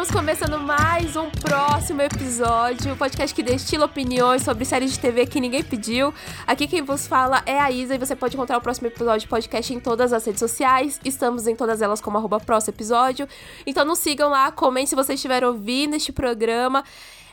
estamos começando mais um próximo episódio, o podcast que destila opiniões sobre séries de TV que ninguém pediu. Aqui quem vos fala é a Isa e você pode encontrar o próximo episódio de podcast em todas as redes sociais. Estamos em todas elas como arroba próximo episódio. Então nos sigam lá, comentem se vocês estiverem ouvindo este programa.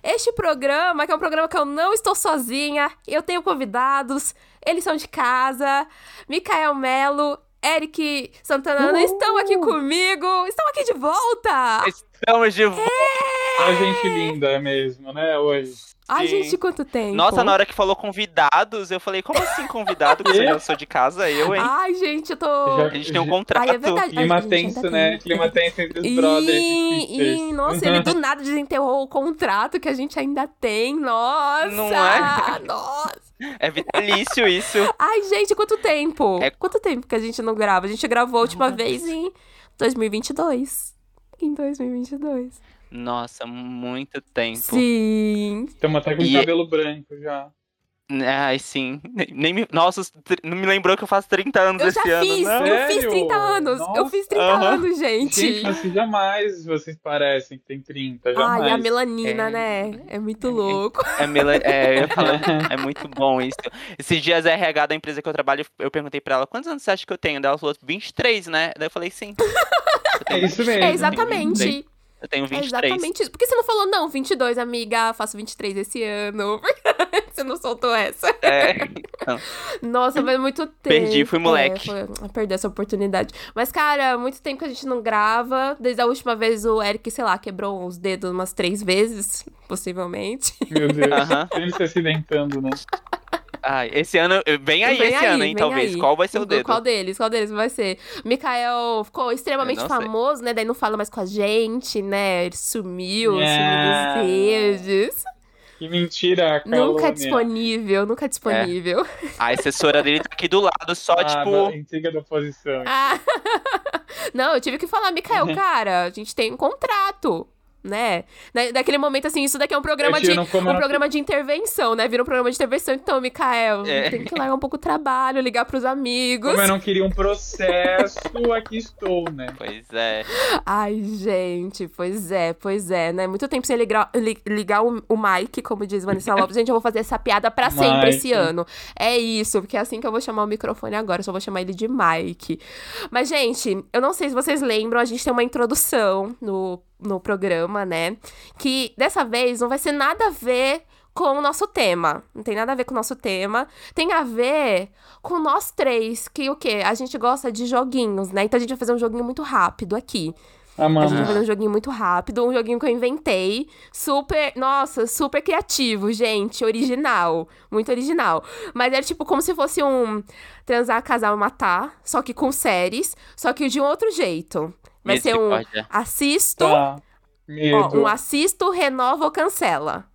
Este programa, que é um programa que eu não estou sozinha, eu tenho convidados, eles são de casa, Micael Melo Eric Santana uh! estão aqui comigo, estão aqui de volta! Estamos de volta! É! gente linda é mesmo, né, hoje. Ai, gente, quanto tempo. Nossa, na hora que falou convidados, eu falei, como assim convidado? Porque eu sou de casa, eu, hein? Ai, gente, eu tô. Já, a gente tem um contrato. Ai, é verdade. Clima Ai, tenso, né? Clima tenso entre os brothers. E, nossa, ele do nada desenterrou o contrato que a gente ainda tem. Nossa! Não é? Nossa! É vitalício isso. Ai, gente, quanto tempo? É... Quanto tempo que a gente não grava? A gente gravou a última vez em 2022. Em 2022. Nossa, muito tempo. Sim. Estamos até com e... cabelo branco já. Ai, sim. Nem me... Nossa, não me lembrou que eu faço 30 anos eu esse ano. Fiz, não. Eu fiz 30 anos. Nossa. Eu fiz 30 uhum. anos, gente. Gente, vocês jamais vocês parecem que tem 30. Jamais. Ai, a melanina, é... né? É muito louco. É, é, mel... é, é muito bom isso. Esses dias a RH da empresa que eu trabalho, eu perguntei pra ela, quantos anos você acha que eu tenho? Daí ela falou, 23, né? Daí eu falei, sim. Eu é isso mesmo. É exatamente. Eu tenho 23. É exatamente isso. Por que você não falou, não, 22, amiga, faço 23 esse ano? você não soltou essa. É. Não. Nossa, mas muito tempo. Perdi, fui moleque. É, foi, perdi essa oportunidade. Mas, cara, muito tempo que a gente não grava. Desde a última vez o Eric, sei lá, quebrou os dedos umas três vezes, possivelmente. Meu Deus. Uhum. Ele se acidentando, né? Ai, esse ano, vem aí vem esse aí, ano, hein, talvez. Aí. Qual vai ser o dedo? Qual deles? Qual deles vai ser? Mikael ficou extremamente famoso, sei. né? Daí não fala mais com a gente, né? Ele sumiu, yeah. sumiu dos redes. Que mentira, calúnia. Nunca disponível, nunca disponível. É. A assessora dele tá aqui do lado, só, ah, tipo... Intriga da oposição. Ah. não, eu tive que falar, Mikael, cara, a gente tem um contrato né? Daquele momento, assim, isso daqui é um programa de um programa de intervenção, né? Vira um programa de intervenção. Então, Mikael, é. tem que largar um pouco o trabalho, ligar pros amigos. Como eu não queria um processo, aqui estou, né? Pois é. Ai, gente, pois é, pois é, né? Muito tempo sem ligar, ligar o, o Mike, como diz Vanessa Lopes. gente, eu vou fazer essa piada pra sempre Mike. esse ano. É isso, porque é assim que eu vou chamar o microfone agora. Eu só vou chamar ele de Mike. Mas, gente, eu não sei se vocês lembram, a gente tem uma introdução no no programa, né? Que dessa vez não vai ser nada a ver com o nosso tema. Não tem nada a ver com o nosso tema. Tem a ver com nós três, que o quê? A gente gosta de joguinhos, né? Então a gente vai fazer um joguinho muito rápido aqui. Amanda. A gente vai fazer um joguinho muito rápido, um joguinho que eu inventei. Super, nossa, super criativo, gente. Original. Muito original. Mas era tipo como se fosse um transar, casar, matar. Só que com séries. Só que de um outro jeito. Vai ser um assisto. Tá. Ó, um assisto, renova ou cancela.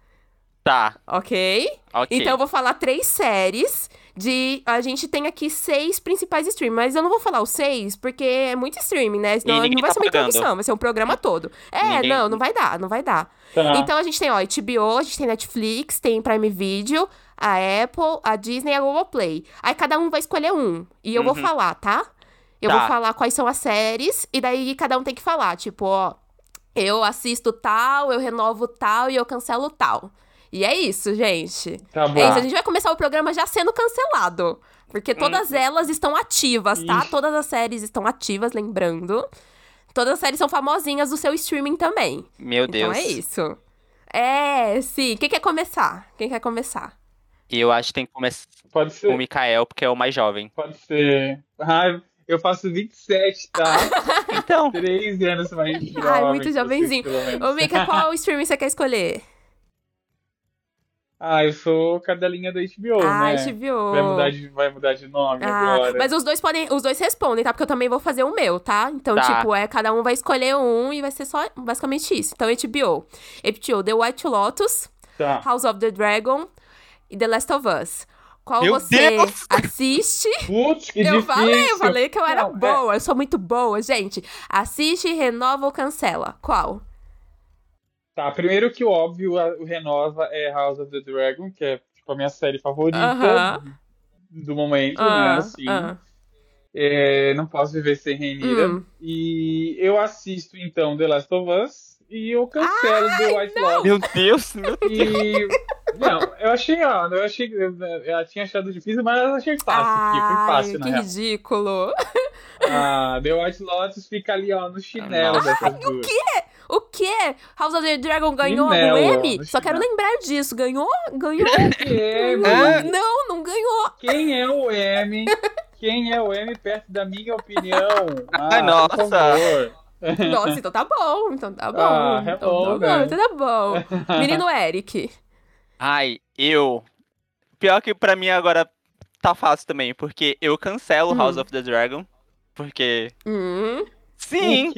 Tá. Ok? Ok. Então eu vou falar três séries de. A gente tem aqui seis principais streams, mas eu não vou falar os seis, porque é muito streaming, né? Senão não vai tá ser uma introdução, vai ser um programa todo. É, ninguém... não, não vai dar, não vai dar. Tá. Então a gente tem, ó, HBO, a gente tem Netflix, tem Prime Video, a Apple, a Disney e a Google Play. Aí cada um vai escolher um. E eu uhum. vou falar, tá? Eu tá. vou falar quais são as séries, e daí cada um tem que falar, tipo, ó, eu assisto tal, eu renovo tal e eu cancelo tal. E é isso, gente. Tá bom. É isso, a gente vai começar o programa já sendo cancelado. Porque todas hum. elas estão ativas, tá? Ixi. Todas as séries estão ativas, lembrando. Todas as séries são famosinhas do seu streaming também. Meu então Deus. Então é isso. É, sim. Quem quer começar? Quem quer começar? E eu acho que tem que começar com o Mikael, porque é o mais jovem. Pode ser. Ah, eu faço 27, tá? então. 13 anos mais jovem. Ai, muito jovenzinho. Ô, Mika, qual streaming você quer escolher? Ah, eu sou cadelinha da HBO, ah, né? HBO. Vai mudar de, vai mudar de nome ah, agora. Mas os dois podem, os dois respondem, tá? Porque eu também vou fazer o meu, tá? Então, tá. tipo, é cada um vai escolher um e vai ser só basicamente isso. Então, HBO. HBO, The White Lotus, tá. House of the Dragon e The Last of Us qual Meu você Deus! assiste. Putz, que eu difícil. falei, eu falei que eu era Não, é boa, é... eu sou muito boa, gente. Assiste, renova ou cancela. Qual? Tá, primeiro que o óbvio, o renova é House of the Dragon, que é tipo a minha série favorita uh -huh. do momento, uh -huh. né? Assim. Uh -huh. é, não posso viver sem Rainira. Hum. E eu assisto então The Last of Us e eu cancelo Ai, The White Lotus. Meu Deus, meu Deus. E. Não, eu achei, ó, eu achei. Eu, eu tinha achado difícil, mas eu achei fácil Ai, aqui. Foi fácil, que real. ridículo. Ah, The White Lotus fica ali, ó, no chinelo dessas duas. O quê? O quê? House of the Dragon ganhou chinelo, algum M? Só quero lembrar disso. Ganhou? Ganhou? M? Não, não ganhou. Quem é o M? Quem é o M perto da minha opinião? Ah, Ai, nossa. Nossa, então tá bom, então tá bom. Ah, é então, bom, tá né? bom, então tá bom. Menino Eric. Ai, eu. Pior que pra mim agora tá fácil também, porque eu cancelo hum. House of the Dragon. Porque. Hum. Sim!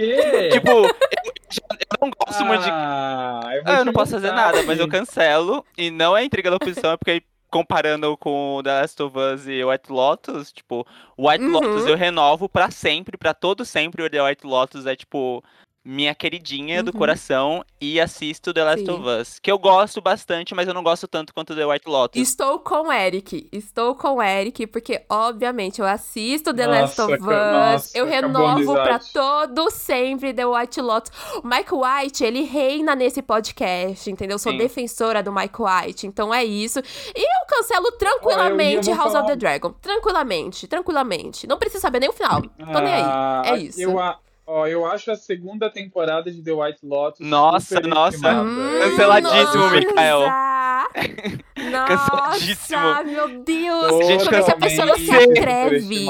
Tipo, eu, eu, não gosto ah, muito de. Ah, eu, eu não posso fazer nada, mas eu cancelo. E não é intriga da oposição, é porque comparando com The Last of Us e White Lotus, tipo, White uhum. Lotus eu renovo para sempre, para todo sempre. O The White Lotus é tipo minha queridinha uhum. do coração e assisto The Last Sim. of Us, que eu gosto bastante, mas eu não gosto tanto quanto The White Lotus. Estou com o Eric, estou com o Eric, porque obviamente eu assisto The nossa, Last of Us, nossa, eu renovo para todo sempre The White Lotus. O Mike White, ele reina nesse podcast, entendeu? Eu sou Sim. defensora do Mike White, então é isso. E eu cancelo tranquilamente eu House falar... of the Dragon, tranquilamente, tranquilamente. Não preciso saber nem o final, tô nem aí, ah, é isso. Eu, Ó, eu acho a segunda temporada de The White Lotus. Nossa, nossa. Hum, Canceladíssimo, Mikael. Canceladíssimo. meu Deus. Gente, Como é que a pessoa não se atreve?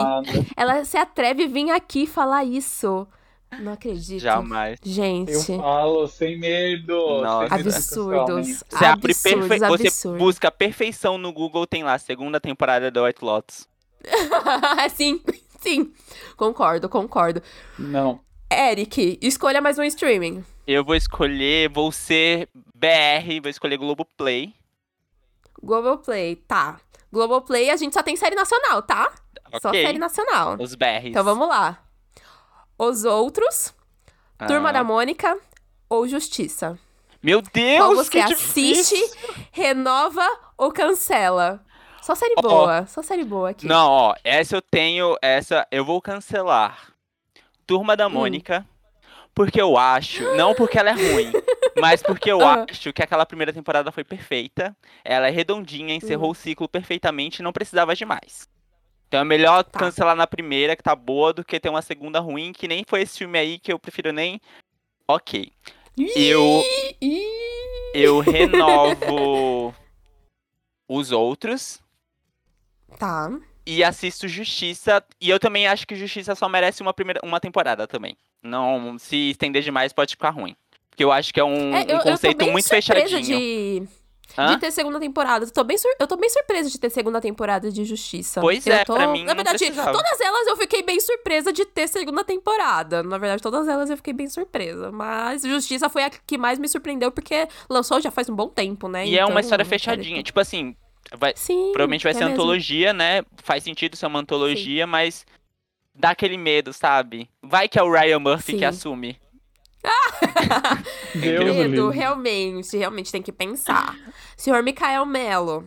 Ela se atreve a vir aqui falar isso. Não acredito. Jamais. Gente. Eu falo sem medo. Nossa. Absurdos. Você, abre perfe... você busca perfeição no Google, tem lá, segunda temporada do White Lotus. sim, sim. Concordo, concordo. Não. Eric, escolha mais um streaming. Eu vou escolher, vou ser BR, vou escolher Globoplay. Globoplay, tá. Globoplay, a gente só tem série nacional, tá? Okay. Só série nacional. Os BRs. Então vamos lá. Os Outros, ah. Turma da Mônica ou Justiça? Meu Deus, Qual você que assiste, difícil. renova ou cancela? Só série boa, só série boa aqui. Não, ó, essa eu tenho, essa eu vou cancelar. Turma da hum. Mônica. Hum. Porque eu acho, não porque ela é ruim, mas porque eu uhum. acho que aquela primeira temporada foi perfeita. Ela é redondinha, encerrou uhum. o ciclo perfeitamente e não precisava de mais. Então é melhor tá. cancelar na primeira, que tá boa, do que ter uma segunda ruim, que nem foi esse filme aí que eu prefiro nem. Ok. Eu. Eu renovo os outros. Tá e assisto Justiça. E eu também acho que Justiça só merece uma, primeira, uma temporada também. Não, se estender demais pode ficar ruim. Porque eu acho que é um, é, eu, um conceito muito fechadinho. De... De ter segunda temporada. Eu tô, bem sur... eu tô bem surpresa de ter segunda temporada de Justiça. Pois eu é, tô... pra mim. Na verdade, todas elas eu fiquei bem surpresa de ter segunda temporada. Na verdade, todas elas eu fiquei bem surpresa. Mas Justiça foi a que mais me surpreendeu, porque lançou já faz um bom tempo, né? E então, é uma então, história fechadinha. Tipo assim, Vai, Sim, provavelmente vai é ser mesmo. antologia, né? Faz sentido ser uma antologia, Sim. mas dá aquele medo, sabe? Vai que é o Ryan Murphy Sim. que assume. medo, realmente, realmente tem que pensar. Senhor Mikael Melo.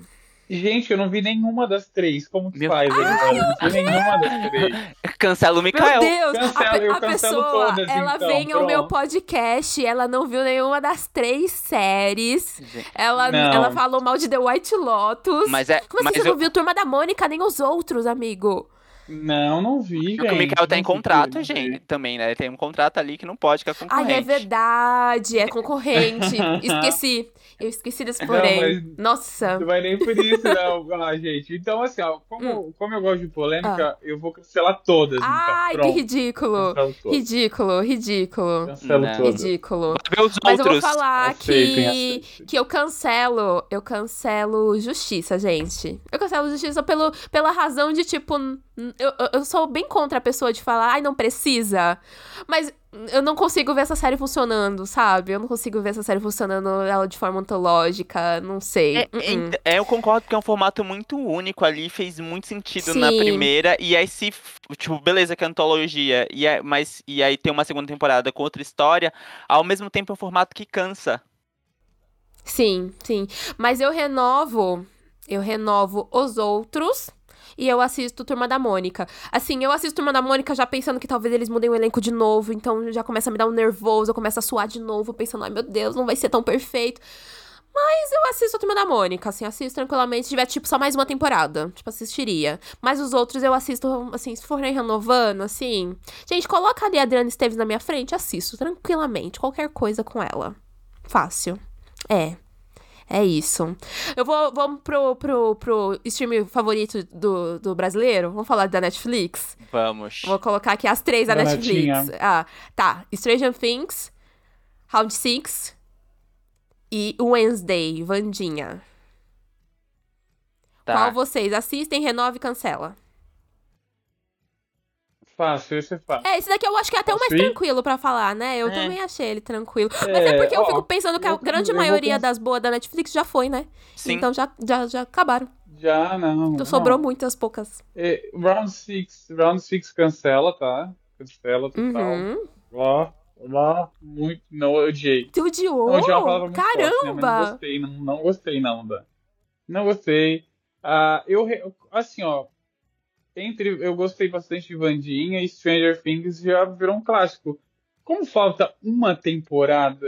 Gente, eu não vi nenhuma das três. Como que Meu... faz? Ai, eu não vi nenhuma das três. Cancela o Mikael. Meu Deus, Cancelo, a, a pessoa, todas, ela então, vem pronto. ao meu podcast, ela não viu nenhuma das três séries. Ela, ela falou mal de The White Lotus. Mas é, Como assim você eu... não viu Turma da Mônica, nem os outros, amigo? Não, não vi, gente. Porque o Mikael tem contrato, gente, também, né? Tem um contrato ali que não pode, que é concorrente. Ai, é verdade, é concorrente. Esqueci. Eu esqueci desse porém. Não, Nossa. Não vai nem por isso, não. Ah, gente. Então, assim, ó, como, hum. como eu gosto de polêmica, ah. eu vou cancelar todas. Então. Ai, então. que ridículo. Ridículo, ridículo. Cancelo todas. Ridículo. Mas eu vou falar que, que eu cancelo. Eu cancelo justiça, gente. Eu cancelo justiça pelo, pela razão de, tipo, eu, eu sou bem contra a pessoa de falar, ai, não precisa. Mas eu não consigo ver essa série funcionando, sabe? Eu não consigo ver essa série funcionando ela de forma ontológica, não sei. É, uh -uh. é, eu concordo que é um formato muito único ali, fez muito sentido Sim. na primeira. E aí, se, tipo, beleza que é antologia, e é, mas, e aí tem uma segunda temporada com outra história, ao mesmo tempo é um formato que cansa. Sim, sim. Mas eu renovo, eu renovo os outros e eu assisto Turma da Mônica. Assim, eu assisto Turma da Mônica já pensando que talvez eles mudem o elenco de novo, então já começa a me dar um nervoso, eu começo a suar de novo, pensando, ai meu Deus, não vai ser tão perfeito. Mas eu assisto a Turma da Mônica, assim, assisto tranquilamente. Se tiver, tipo, só mais uma temporada, tipo, assistiria. Mas os outros eu assisto, assim, se forem renovando, assim. Gente, coloca ali a Adriana Esteves na minha frente, assisto tranquilamente. Qualquer coisa com ela. Fácil. É. É isso. Eu vou vamos pro, pro, pro stream favorito do, do brasileiro? Vamos falar da Netflix? Vamos. Vou colocar aqui as três da, da Netflix. Netinha. Ah, tá. Stranger Things, Round Six e Wednesday, Vandinha. Tá. Qual vocês assistem, renova e cancela? Fácil, esse é fácil. É, esse daqui eu acho que é até o mais tranquilo pra falar, né? Eu é. também achei ele tranquilo. É, Mas é porque ó, eu fico pensando que a grande maioria das boas da Netflix já foi, né? Sim. Então já, já, já acabaram. Já, não. Então sobrou muitas poucas. É, round 6 Round six cancela, tá? Cancela total. Uhum. Ó, lá, muito. Não, eu odiei. Tu odiou? Não, odiei Caramba! Forte, né? não gostei, não, não gostei, não, da. Não gostei. Uh, eu, assim, ó, entre eu gostei bastante de Vandinha e Stranger Things já virou um clássico. Como falta uma temporada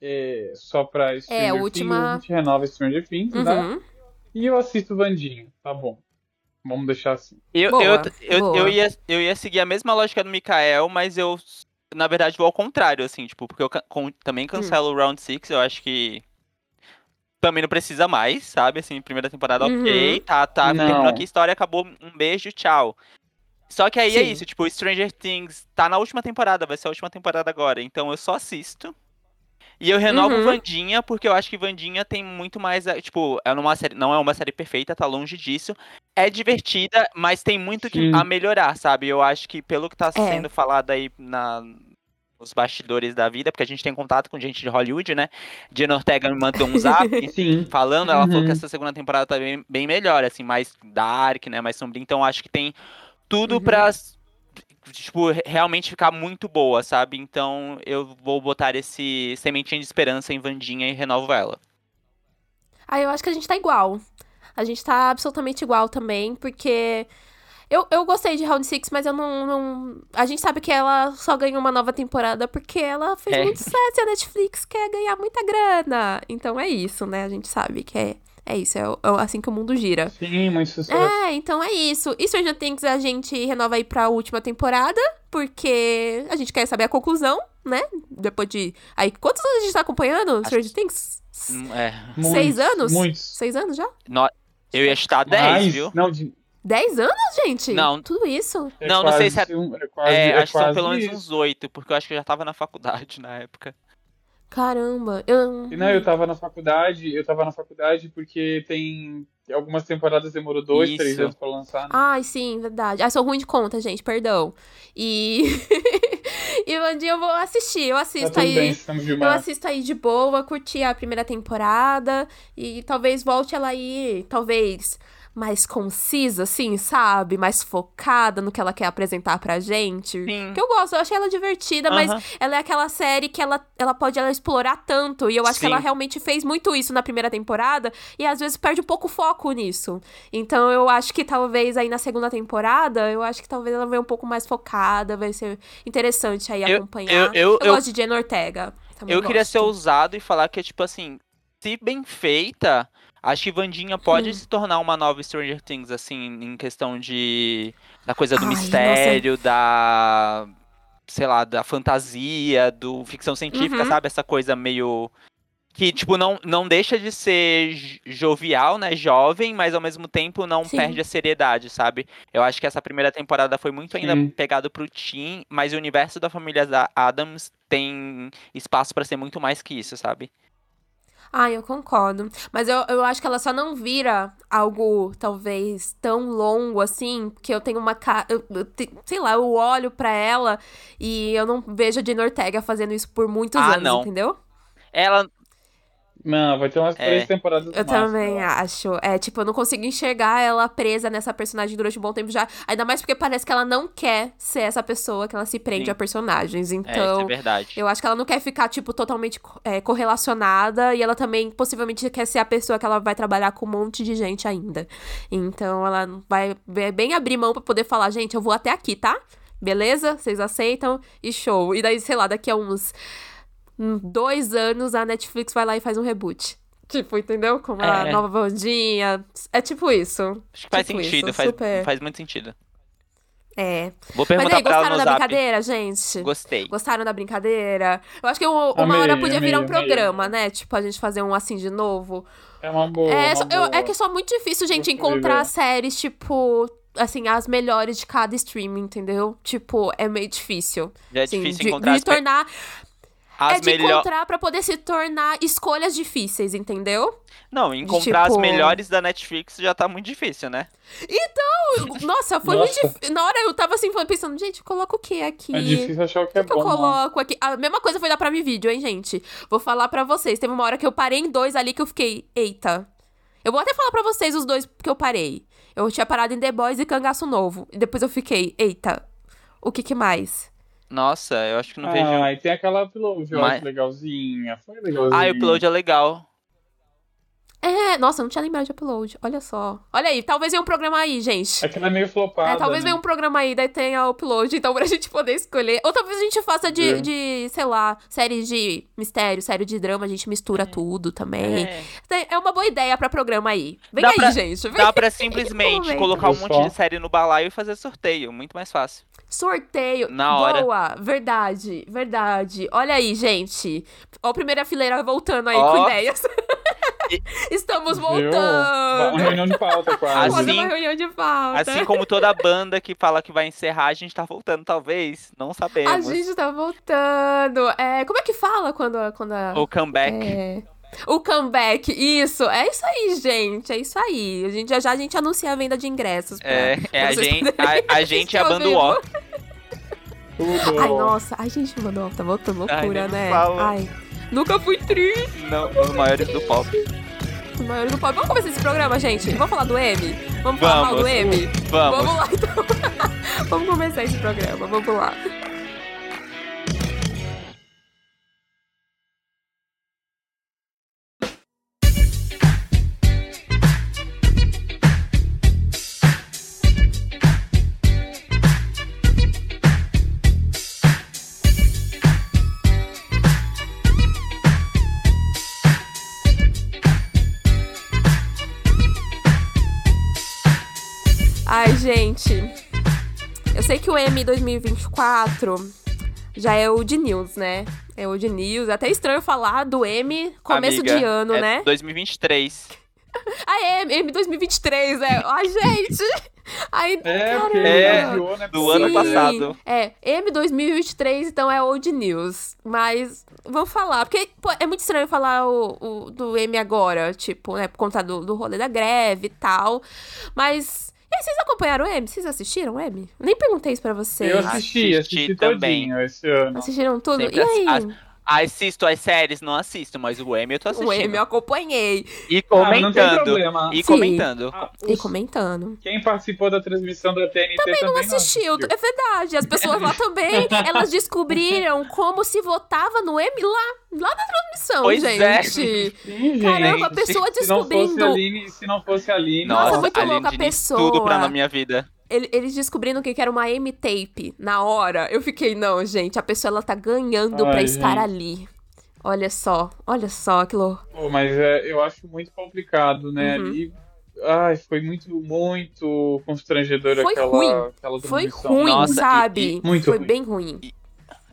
é, só pra é, Stranger é, Things, última... a gente renova Stranger Things, né? uhum. né? E eu assisto Vandinha, tá bom. Vamos deixar assim. Eu, boa, eu, eu, eu, ia, eu ia seguir a mesma lógica do Mikael, mas eu, na verdade, vou ao contrário, assim, tipo, porque eu com, também cancelo hum. o Round 6, eu acho que também não precisa mais, sabe? Assim, primeira temporada, uhum. ok, tá, tá, terminou aqui a história, acabou, um beijo, tchau. Só que aí é Sim. é isso, tipo, Stranger Things tá na última temporada, vai ser a última temporada agora, então eu só assisto. E eu renovo uhum. Vandinha, porque eu acho que Vandinha tem muito mais. Eh, tipo, é uma série, não é uma série perfeita, tá longe disso. É divertida, mas tem muito que, a melhorar, sabe? Eu acho que pelo que tá é. sendo falado aí na, os bastidores da vida, porque a gente tem contato com gente de Hollywood, né? Jenna Ortega me mandou um zap falando, ela uhum. falou que essa segunda temporada tá bem, bem, melhor, assim, mais dark, né? Mais sombria. Então acho que tem tudo uhum. pra tipo, realmente ficar muito boa, sabe? Então eu vou botar esse sementinha de esperança em Vandinha e renovo ela. Ah, eu acho que a gente tá igual. A gente tá absolutamente igual também, porque eu, eu gostei de Round Six, mas eu não, não, A gente sabe que ela só ganhou uma nova temporada porque ela fez é. muito sucesso e a Netflix quer ganhar muita grana. Então é isso, né? A gente sabe que é. É isso, é, é assim que o mundo gira. Sim, muito sucesso. É, então é isso. E Stranger Things a gente renova aí pra última temporada, porque a gente quer saber a conclusão, né? Depois de. Aí, quantos anos a gente tá acompanhando Stranger Things? Hum, é. Seis muitos, anos? Muitos. Seis anos já? No... Eu ia estar dez, viu? Não, de, 10 anos, gente? Não. Tudo isso? É não, não sei se é. Um, é, quase, é, é acho que são pelo menos uns 8, porque eu acho que eu já tava na faculdade na época. Caramba, eu. Não, eu tava na faculdade, eu tava na faculdade porque tem. Algumas temporadas demorou dois, Isso. três anos pra lançar. Né? Ai, sim, verdade. Ah, sou ruim de conta, gente, perdão. E. e um dia eu vou assistir, eu assisto tá aí. Bem, eu assisto aí de boa, curti a primeira temporada. E talvez volte ela aí, talvez mais concisa, assim, sabe? Mais focada no que ela quer apresentar pra gente. Sim. Que eu gosto, eu achei ela divertida, mas ela é aquela série que ela, ela pode ela explorar tanto. E eu acho Sim. que ela realmente fez muito isso na primeira temporada. E às vezes perde um pouco o foco nisso. Então eu acho que talvez aí na segunda temporada, eu acho que talvez ela venha um pouco mais focada. Vai ser interessante aí eu, acompanhar. Eu, eu, eu, gosto de Jenna Ortega. eu queria ser ousado e falar que, tipo assim, se bem feita Acho que Vandinha pode hum. se tornar uma nova Stranger Things, assim, em questão de. da coisa do Ai, mistério, nossa. da. sei lá, da fantasia, do ficção científica, uhum. sabe? Essa coisa meio. Que, tipo, não, não deixa de ser jovial, né? Jovem, mas ao mesmo tempo não Sim. perde a seriedade, sabe? Eu acho que essa primeira temporada foi muito ainda Sim. pegado pro Teen, mas o universo da família Adams tem espaço para ser muito mais que isso, sabe? Ah, eu concordo. Mas eu, eu acho que ela só não vira algo, talvez, tão longo assim, que eu tenho uma cara. Sei lá, eu olho pra ela e eu não vejo a Jane Ortega fazendo isso por muitos ah, anos, não. entendeu? Ela. Não, vai ter umas é. três temporadas Eu também acho. É, tipo, eu não consigo enxergar ela presa nessa personagem durante um bom tempo já. Ainda mais porque parece que ela não quer ser essa pessoa, que ela se prende Sim. a personagens. Então, é, isso é então, verdade. eu acho que ela não quer ficar, tipo, totalmente é, correlacionada. E ela também, possivelmente, quer ser a pessoa que ela vai trabalhar com um monte de gente ainda. Então, ela vai bem abrir mão pra poder falar, gente, eu vou até aqui, tá? Beleza? Vocês aceitam? E show. E daí, sei lá, daqui a uns dois anos a Netflix vai lá e faz um reboot. Tipo, entendeu? Com a é. nova bandinha. É tipo isso. Acho que faz tipo sentido, faz, super... faz muito sentido. É. Vou perguntar Mas aí, gostaram da zap. brincadeira, gente? Gostei. Gostaram da brincadeira? Eu acho que uma amei, hora podia amei, virar um amei. programa, né? Tipo, a gente fazer um assim de novo. É uma boa. É, uma eu, boa. é que é só muito difícil, gente, encontrar séries, tipo, assim, as melhores de cada streaming, entendeu? Tipo, é meio difícil. Já é assim, difícil de, encontrar. De tornar as é de melhor... encontrar pra poder se tornar escolhas difíceis, entendeu? Não, encontrar tipo... as melhores da Netflix já tá muito difícil, né? Então, nossa, foi nossa. muito difícil. Na hora eu tava assim, pensando, gente, coloca o que aqui? É difícil achar o que, que é que bom. eu coloco aqui? A mesma coisa foi dar pra mim vídeo, hein, gente? Vou falar pra vocês. Teve uma hora que eu parei em dois ali que eu fiquei, eita. Eu vou até falar pra vocês os dois que eu parei. Eu tinha parado em The Boys e Cangaço Novo. E depois eu fiquei, eita, o que que mais? Nossa, eu acho que não ah, vejo. Ah, e tem aquela upload, eu Mas... legalzinha. Foi legalzinha. Ah, o upload é legal. É, nossa, eu não tinha lembrado de upload. Olha só. Olha aí, talvez venha um programa aí, gente. É que ela é meio flopada. É, talvez né? venha um programa aí, daí tenha upload, então pra gente poder escolher. Ou talvez a gente faça de, é. de sei lá, séries de mistério, série de drama, a gente mistura é. tudo também. É. é. uma boa ideia pra programa aí. Vem dá aí, pra, gente. Vem dá pra simplesmente colocar um monte de série no balaio e fazer sorteio. Muito mais fácil. Sorteio. Na hora. Boa. Verdade, verdade. Olha aí, gente. Ó, a primeira fileira voltando aí oh. com ideias. Estamos voltando. Uma reunião de pauta, quase. Assim, uma reunião de pauta. Assim como toda banda que fala que vai encerrar, a gente tá voltando, talvez. Não sabemos. A gente tá voltando. É, como é que fala quando, quando a... O comeback. É... O comeback, isso. É isso aí, gente. É isso aí. A gente, já já a gente anuncia a venda de ingressos. Pra, é, é a, gente, a, a gente é a banda. Ai, nossa. Ai, gente, mano, tá voltando loucura, Ai, né? Fala. Ai. Nunca fui triste. Não, os maiores do pop. Os maiores do pop. Vamos começar esse programa, gente? Vamos falar do M? Vamos falar mal do M? Vamos. Vamos lá, então. Vamos começar esse programa. Vamos lá. Gente. Eu sei que o M 2024 já é o de news, né? É o de news. É até estranho falar do M começo Amiga, de ano, é né? 2023. ah, é, M 2023, é. Ai, gente. Ai, é, caramba. É, do ano passado. É, M 2023, então é old news. Mas vamos falar, porque pô, é muito estranho falar o, o, do M agora, tipo, né, por conta do, do rolê da greve e tal. Mas e aí, vocês acompanharam o M? Vocês assistiram o M? Nem perguntei isso pra vocês. Eu assisti, assisti, assisti também. esse ano. Assistiram tudo? Sempre e aí? As, assisto as séries, não assisto, mas o M eu tô assistindo. O M eu acompanhei. E comentando. Ah, e comentando. Ah, os... E comentando. Quem participou da transmissão da TNT também, também não, assistiu. não assistiu. É verdade. As pessoas lá também, elas descobriram como se votava no M lá, lá na transmissão, pois gente. É. Sim, Caramba, a pessoa se, descobrindo. Se não fosse a Aline, se não fosse a Aline. Nossa, Nossa muito louca a pessoa. Tudo pra na minha vida eles descobrindo que era uma M-tape na hora. Eu fiquei, não, gente, a pessoa ela tá ganhando Ai, pra gente. estar ali. Olha só, olha só aquilo. Pô, mas é, eu acho muito complicado, né? Uhum. Ali, ai, foi muito, muito constrangedor foi aquela, ruim. aquela Foi ruim, Nossa, sabe? E, e, muito foi ruim. bem ruim. E,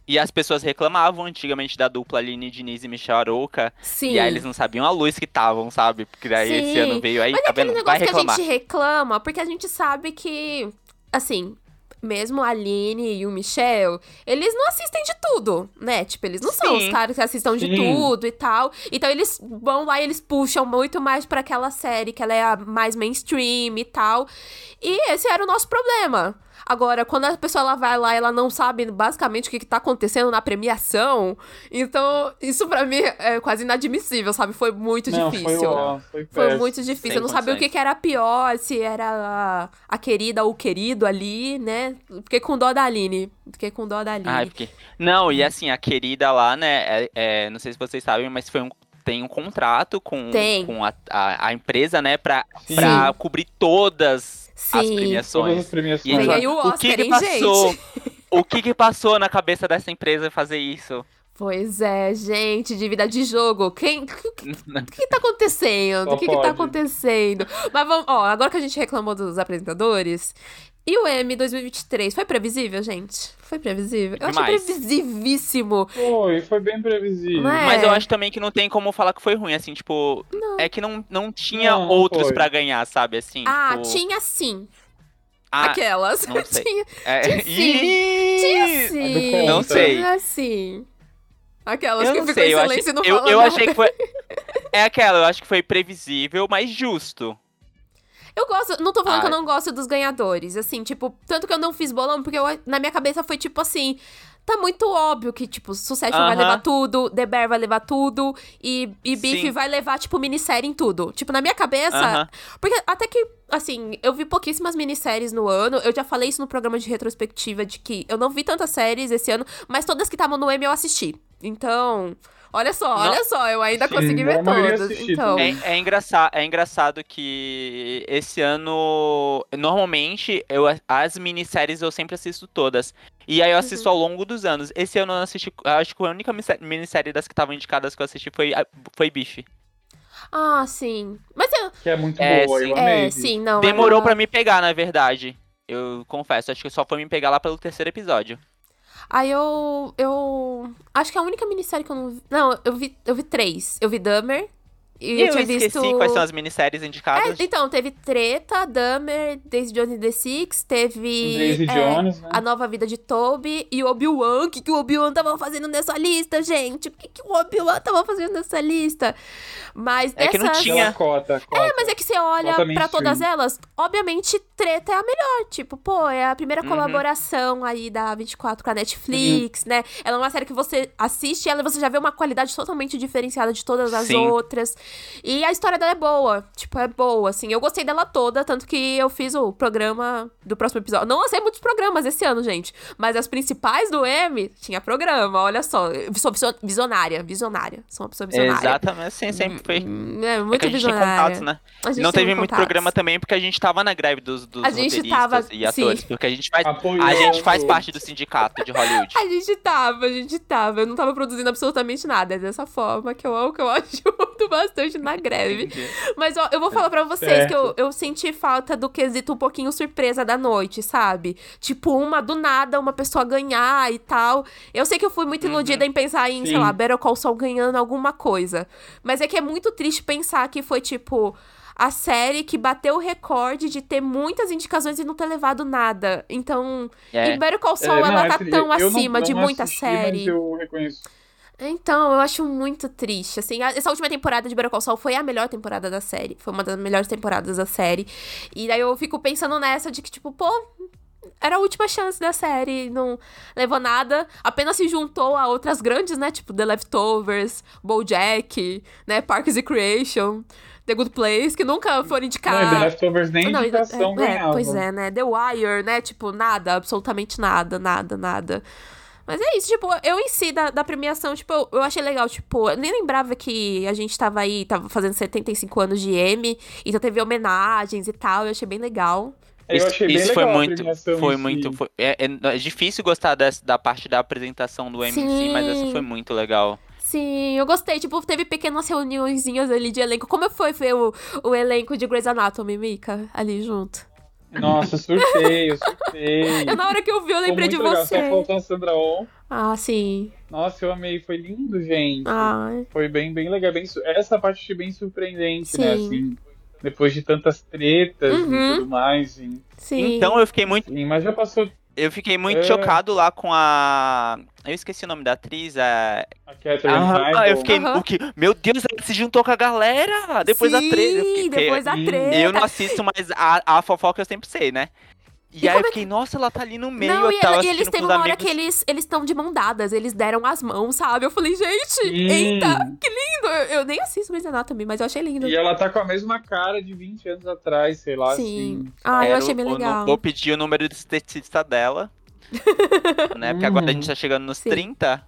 e, as pessoas reclamavam antigamente da dupla Aline Diniz e Michel Arouca. Sim. E aí eles não sabiam a luz que estavam, sabe? Porque daí Sim. esse ano veio aí, Mas tá é aquele vendo? Vai negócio que a reclamar. gente reclama, porque a gente sabe que, assim, mesmo a Aline e o Michel, eles não assistem de tudo, né? Tipo, eles não Sim. são os caras que assistem de Sim. tudo e tal. Então eles vão lá e eles puxam muito mais para aquela série que ela é a mais mainstream e tal. E esse era o nosso problema. Agora, quando a pessoa ela vai lá ela não sabe basicamente o que, que tá acontecendo na premiação, então isso para mim é quase inadmissível, sabe? Foi muito não, difícil. Foi, ó, foi, foi, muito difícil. Eu não sabia o que, que era pior, se era a, a, querida ou o querido ali, né? Fiquei com dó da Aline. Fiquei com dó da Aline. Ai, porque... Não, e assim, a querida lá, né? É, é, não sei se vocês sabem, mas foi um tem um contrato com, com a, a, a, empresa, né, pra, pra cobrir todas Sim. as premiações. Todas as premiações. E aí, o, Oscar, o que, que passou? Gente? O que, que passou na cabeça dessa empresa fazer isso? Pois é, gente, de vida de jogo. Quem. O que, que tá acontecendo? O que, que tá acontecendo? Mas vamos, ó, agora que a gente reclamou dos apresentadores, e o M 2023 foi previsível, gente? Foi previsível? Eu Demais. achei previsivíssimo. Foi, foi bem previsível. É? Mas eu acho também que não tem como falar que foi ruim, assim, tipo, não. é que não, não tinha não, outros para ganhar, sabe, assim. Ah, tipo... tinha sim. Ah, Aquelas. Não sei. tinha, é... tinha sim. Tinha sim. Não sei. Tinha sim. Aquelas eu que ficam em silêncio e não eu, Eu achei que foi... É aquela, eu acho que foi previsível, mas justo. Eu gosto, não tô falando Ai. que eu não gosto dos ganhadores, assim, tipo, tanto que eu não fiz bolão, porque eu, na minha cabeça foi tipo assim, tá muito óbvio que, tipo, Succession uh -huh. vai levar tudo, The Bear vai levar tudo, e, e Beef vai levar, tipo, minissérie em tudo. Tipo, na minha cabeça. Uh -huh. Porque até que, assim, eu vi pouquíssimas minisséries no ano. Eu já falei isso no programa de retrospectiva de que eu não vi tantas séries esse ano, mas todas que estavam no M eu assisti. Então. Olha só, olha só, eu ainda Sim, consegui ver todas. Então. É, é, engraçado, é engraçado que esse ano, normalmente, eu, as minisséries eu sempre assisto todas. E aí eu assisto uhum. ao longo dos anos. Esse ano eu não assisti. Acho que a única minissérie das que estavam indicadas que eu assisti foi, foi Bife. Ah, sim. Mas eu. Que é muito é, boa, sim. eu amei. É, sim, não. Demorou para me pegar, na verdade. Eu confesso, acho que só foi me pegar lá pelo terceiro episódio. Aí eu. Eu. Acho que a única minissérie que eu não vi. Não, eu vi, eu vi três. Eu vi Dummer, e eu, eu tinha esqueci visto... quais são as minisséries indicadas. É, então, teve Treta, Dahmer, Daisy Jones and the Six, teve Daisy é, Jones, né? A Nova Vida de Toby e Obi-Wan. O que, que o Obi-Wan tava fazendo nessa lista, gente? O que, que o Obi-Wan tava fazendo nessa lista? Mas é dessas... que não tinha. Cota, cota. É, mas é que você olha para todas elas, obviamente Treta é a melhor. Tipo, pô, é a primeira uhum. colaboração aí da 24 com a Netflix, uhum. né? Ela é uma série que você assiste ela e você já vê uma qualidade totalmente diferenciada de todas as Sim. outras. E a história dela é boa. Tipo, é boa, assim. Eu gostei dela toda, tanto que eu fiz o programa do próximo episódio. Não lancei muitos programas esse ano, gente. Mas as principais do M tinha programa, olha só. Eu sou visionária, visionária. Sou uma pessoa visionária. Exatamente, sim, sempre foi. Hum, é, muito é visionária. né? Não teve muito programa também, porque a gente tava na greve dos, dos a gente tava, e atores. Sim. Porque a gente faz. A gente faz parte do sindicato de Hollywood. a gente tava, a gente tava. Eu não tava produzindo absolutamente nada. É dessa forma que eu, que eu ajudo bastante na greve. Mas ó, eu vou falar pra vocês certo. que eu, eu senti falta do quesito um pouquinho surpresa da noite, sabe? Tipo, uma do nada, uma pessoa ganhar e tal. Eu sei que eu fui muito iludida uhum. em pensar em, Sim. sei lá, Better Call Saul ganhando alguma coisa. Mas é que é muito triste pensar que foi, tipo, a série que bateu o recorde de ter muitas indicações e não ter levado nada. Então, é. em Better Call Saul, é, ela tá tão acima não, não de muita assisti, série. eu reconheço. Então, eu acho muito triste, assim. Essa última temporada de Better Saul foi a melhor temporada da série. Foi uma das melhores temporadas da série. E daí eu fico pensando nessa de que, tipo, pô, era a última chance da série, não levou nada, apenas se juntou a outras grandes, né, tipo The Leftovers, BoJack, né, Parks and Recreation, The Good Place, que nunca foram indicados. Não, The Leftovers nem não, indicação é, é, Pois é, né, The Wire, né, tipo, nada, absolutamente nada, nada, nada. Mas é isso, tipo, eu em si da, da premiação, tipo, eu, eu, achei legal, tipo, eu nem lembrava que a gente tava aí, tava fazendo 75 anos de M, então teve homenagens e tal, eu achei bem legal. Eu isso, achei bem isso legal foi muito, foi muito, foi, é, é, é, difícil gostar dessa, da parte da apresentação do MC, mas essa foi muito legal. Sim, eu gostei. Tipo, teve pequenas reuniõezinhas ali de elenco. Como foi ver o, o elenco de Grey's Anatomy, Mika, ali junto? Nossa, surtei, eu surtei. na hora que eu vi, eu lembrei de legal. você. Só faltou a Sandra On. Ah, sim. Nossa, eu amei, foi lindo, gente. Ai. Foi bem, bem legal. Bem, essa parte achei bem surpreendente, né, sim. né? Assim, depois de tantas tretas uhum. e tudo mais. Sim. sim. Então eu fiquei muito. Sim, mas já passou eu fiquei muito é... chocado lá com a. Eu esqueci o nome da atriz. A, a Catherine ah, eu fiquei. O que... Meu Deus, ela se juntou com a galera depois Sim, da treta. Sim, depois da treta. Eu não assisto, mas a, a fofoca eu sempre sei, né? E, e aí eu fiquei, nossa, ela tá ali no meio. Não, e, ela, e eles têm uma hora que eles estão de mão dadas, eles deram as mãos, sabe? Eu falei, gente, Sim. eita, que lindo! Eu, eu nem assisto Grey's Anatomy, mas eu achei lindo. E ela tá com a mesma cara de 20 anos atrás, sei lá. Sim. Assim. Ah, eu achei bem legal. Vou pedir o número de esteticista dela. né? Porque agora a gente tá chegando nos Sim. 30.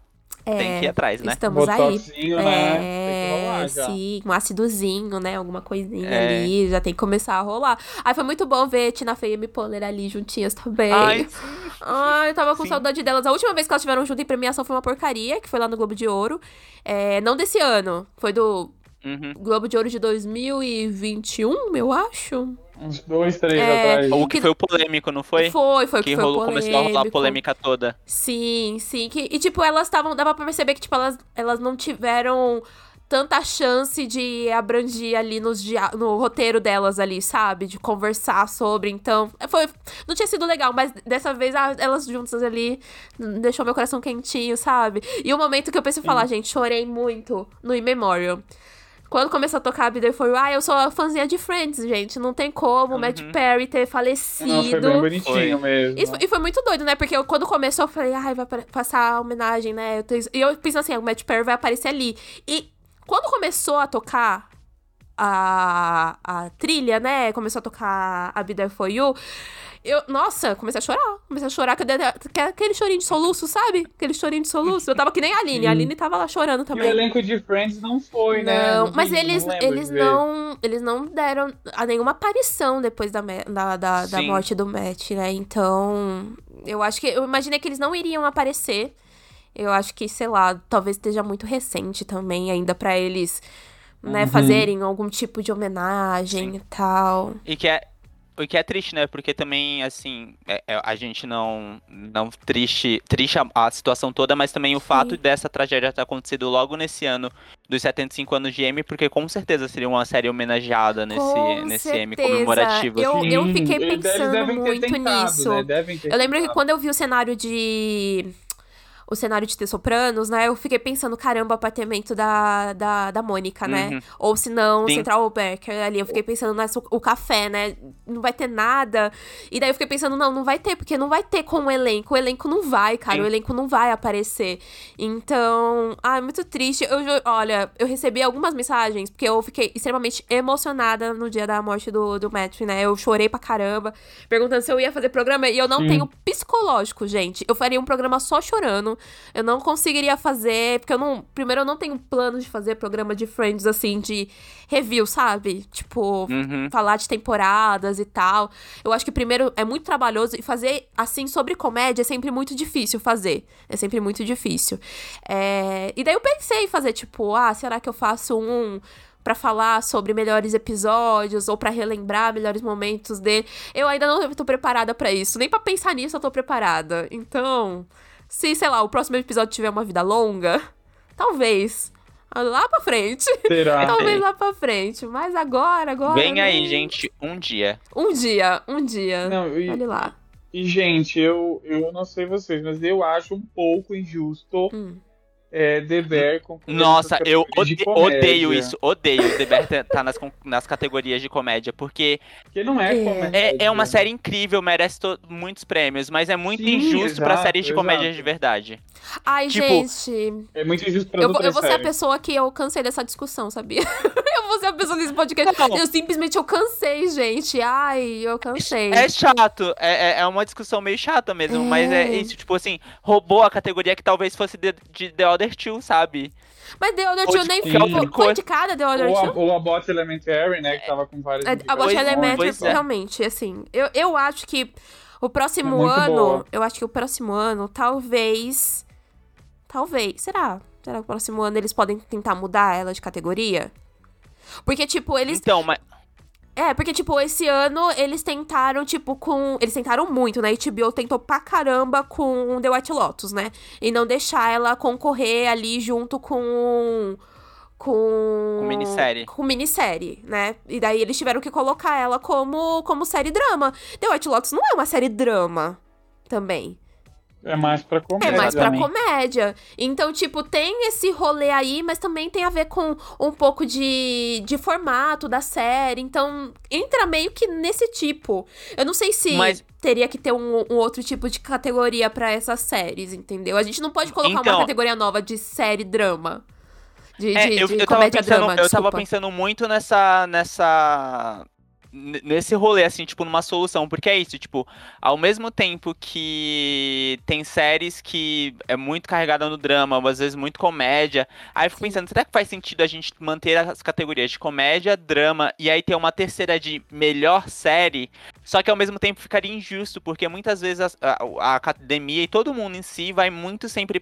É, tem que ir atrás, né? Estamos aí. Né? É, sim, um ácidozinho, né? Alguma coisinha é. ali, já tem que começar a rolar. Aí foi muito bom ver Tina Fey e Amy Poehler ali juntinhas também. Ai, Ai eu tava com sim. saudade delas. A última vez que elas estiveram juntas em premiação foi uma porcaria, que foi lá no Globo de Ouro. É, não desse ano, foi do uhum. Globo de Ouro de 2021, eu acho. Uns dois, três é, atrás. O que, foi o polêmico, não foi? Foi, foi que, que foi rolou, polêmico. começou a rolar a polêmica toda. Sim, sim. Que, e, tipo, elas estavam. Dava pra perceber que, tipo, elas, elas não tiveram tanta chance de abranger ali nos no roteiro delas ali, sabe? De conversar sobre. Então, foi. Não tinha sido legal, mas dessa vez ah, elas juntas ali deixou meu coração quentinho, sabe? E o momento que eu pensei em falar, gente, chorei muito no In Memoriam. Quando começou a tocar a Vida foi, ah, eu sou a fãzinha de Friends, gente. Não tem como uhum. Matt Perry ter falecido. Não, foi bem bonitinho foi. mesmo. E, e, foi muito doido, né? Porque eu, quando começou, eu falei, ai, vai passar a homenagem, né? E eu, eu pensei assim, ah, o Matt Perry vai aparecer ali. E quando começou a tocar a, a trilha, né? Começou a tocar a Vida For You. Eu, nossa, comecei a chorar. Comecei a chorar, que, que, aquele chorinho de soluço, sabe? Aquele chorinho de soluço. Eu tava que nem a Aline. A Aline tava lá chorando também. E o elenco de Friends não foi, né? Não, mas eles não, eles não eles não deram a nenhuma aparição depois da, da, da, da morte do Matt, né? Então, eu acho que. Eu imaginei que eles não iriam aparecer. Eu acho que, sei lá, talvez esteja muito recente também, ainda para eles, né, uhum. fazerem algum tipo de homenagem Sim. e tal. E que é o que é triste, né? Porque também, assim, é, é, a gente não. Não triste, triste a, a situação toda, mas também o Sim. fato dessa tragédia ter acontecido logo nesse ano dos 75 anos de M, porque com certeza seria uma série homenageada nesse, nesse M comemorativo. Eu, eu fiquei pensando muito tentado, nisso. Né? Eu lembro que quando eu vi o cenário de o cenário de ter sopranos, né? Eu fiquei pensando, caramba, apartamento da, da, da Mônica, né? Uhum. Ou se não, Central Becker ali. Eu fiquei pensando nessa, o café, né? Não vai ter nada. E daí eu fiquei pensando, não, não vai ter, porque não vai ter com o elenco. O elenco não vai, cara. Sim. O elenco não vai aparecer. Então, ah, é muito triste. Eu, olha, eu recebi algumas mensagens, porque eu fiquei extremamente emocionada no dia da morte do, do Matt, né? Eu chorei pra caramba, perguntando se eu ia fazer programa. E eu não Sim. tenho psicológico, gente. Eu faria um programa só chorando eu não conseguiria fazer, porque eu não. Primeiro, eu não tenho plano de fazer programa de Friends, assim, de review, sabe? Tipo, uhum. falar de temporadas e tal. Eu acho que primeiro é muito trabalhoso e fazer assim sobre comédia é sempre muito difícil fazer. É sempre muito difícil. É... E daí eu pensei em fazer, tipo, ah, será que eu faço um para falar sobre melhores episódios ou para relembrar melhores momentos dele. Eu ainda não tô preparada para isso, nem para pensar nisso eu tô preparada. Então, se, sei lá, o próximo episódio tiver uma vida longa, talvez. Lá pra frente. Será? Talvez lá pra frente. Mas agora, agora. Vem né? aí, gente, um dia. Um dia, um dia. Não, e, Olha lá. E, gente, eu, eu não sei vocês, mas eu acho um pouco injusto hum é, The Bear Nossa, eu ode odeio isso, odeio The Bear tá, tá nas, nas categorias de comédia, porque. Porque não é, é comédia. É, é uma série incrível, merece muitos prêmios, mas é muito Sim, injusto exato, pra séries de comédia de verdade. Ai, tipo, gente. É muito injusto pra Eu, eu vou ser a pessoa que eu cansei dessa discussão, sabia? eu vou ser a pessoa desse podcast. Não. Eu simplesmente eu cansei, gente. Ai, eu cansei. É chato, é, é, é uma discussão meio chata mesmo, mas é, é isso, tipo assim, roubou a categoria que talvez fosse de, de The Other Two, sabe? Mas The Other Two nem foi, foi indicada The Other Two? Ou a Bot Elementary, né, que tava com várias é, A Bot Elementary, é. realmente, assim, eu, eu acho que o próximo é ano, boa. eu acho que o próximo ano, talvez, talvez, será? Será que o próximo ano eles podem tentar mudar ela de categoria? Porque, tipo, eles... Então, mas... É, porque, tipo, esse ano eles tentaram, tipo, com. Eles tentaram muito, né? A HBO tentou pra caramba com The White Lotus, né? E não deixar ela concorrer ali junto com. Com. Com minissérie. Com minissérie, né? E daí eles tiveram que colocar ela como, como série drama. The White Lotus não é uma série drama também. É mais pra comédia. É mais pra comédia. Então, tipo, tem esse rolê aí, mas também tem a ver com um pouco de, de formato da série. Então, entra meio que nesse tipo. Eu não sei se mas... teria que ter um, um, outro tipo de categoria para essas séries, entendeu? A gente não pode colocar então... uma categoria nova de série drama. De, é, de, eu, de eu tava pensando, drama, eu tava pensando muito nessa, nessa nesse rolê, assim, tipo, numa solução. Porque é isso, tipo, ao mesmo tempo que tem séries que é muito carregada no drama, às vezes muito comédia. Aí eu fico pensando, será que faz sentido a gente manter as categorias de comédia, drama, e aí ter uma terceira de melhor série? Só que ao mesmo tempo ficaria injusto, porque muitas vezes a, a, a academia e todo mundo em si vai muito sempre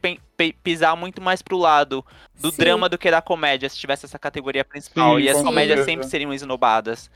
pisar muito mais pro lado do Sim. drama do que da comédia, se tivesse essa categoria principal. Sim, e as comédias sempre seriam esnobadas.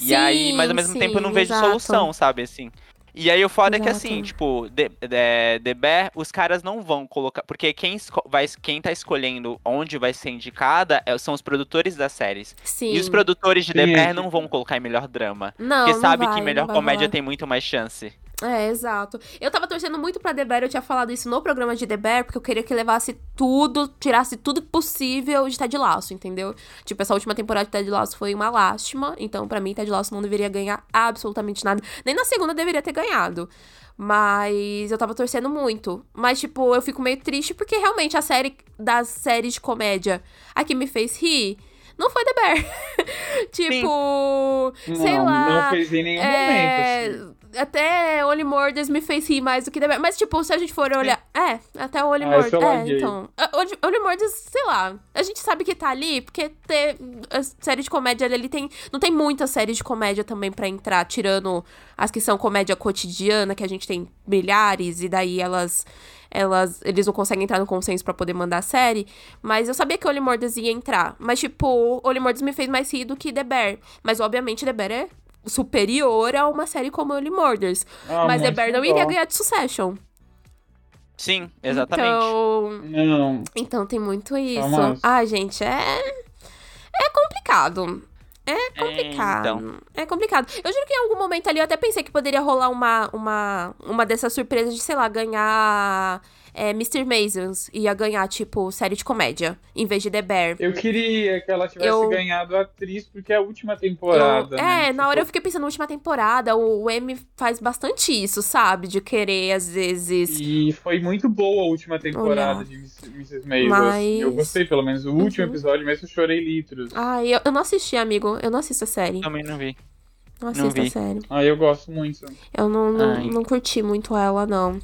E sim, aí, mas ao mesmo sim, tempo eu não vejo exato. solução, sabe, assim. E aí o foda exato. é que assim, tipo, The, The, The Bear, os caras não vão colocar. Porque quem, vai, quem tá escolhendo onde vai ser indicada é, são os produtores das séries. Sim. E os produtores de The Bear não vão colocar em melhor drama. Não. Porque não sabe vai, que melhor comédia tem muito mais chance. É, exato. Eu tava torcendo muito pra The Bear, eu tinha falado isso no programa de The Bear, porque eu queria que levasse tudo, tirasse tudo possível de Ted Laço, entendeu? Tipo, essa última temporada de Ted Laço foi uma lástima, então para mim Ted Laço não deveria ganhar absolutamente nada. Nem na segunda deveria ter ganhado. Mas eu tava torcendo muito. Mas, tipo, eu fico meio triste porque realmente a série das séries de comédia a que me fez rir não foi The Bear. tipo, Sim. sei não, lá. Não fez em nenhum é... momento. Assim até Only Murders me fez rir mais do que The Mas, tipo, se a gente for olhar. É, até o Only ah, Murders. É, então. Only Murders, sei lá. A gente sabe que tá ali, porque ter a série de comédia ali tem. Não tem muita série de comédia também para entrar, tirando as que são comédia cotidiana, que a gente tem milhares, e daí elas. Elas, eles não conseguem entrar no consenso para poder mandar a série. Mas eu sabia que Only Murders ia entrar. Mas, tipo, Only Murders me fez mais rir do que The Bear. Mas, obviamente, The Bear é superior a uma série como Only Murders. Ah, Mas The Bear não iria ganhar de Succession. Sim, exatamente. Então, não. então tem muito isso. Ah, gente, é. É complicado. É complicado. É, então. é complicado. Eu juro que em algum momento ali eu até pensei que poderia rolar uma, uma, uma dessas surpresas de, sei lá, ganhar é, Mr. Masons ia ganhar, tipo, série de comédia, em vez de The Bear. Eu queria que ela tivesse eu... ganhado a atriz, porque é a última temporada. Eu... Né? É, na hora eu fiquei pensando, última temporada, o, o M faz bastante isso, sabe? De querer, às vezes. E foi muito boa a última temporada Olha. de Mrs. Masons. Mas... Eu gostei, pelo menos. O último uhum. episódio mesmo eu chorei litros. Ah, eu, eu não assisti, amigo. Eu não assisto a série. Também não vi. Não assisto não a série. Ah, eu gosto muito. Eu não, não, não curti muito ela, não.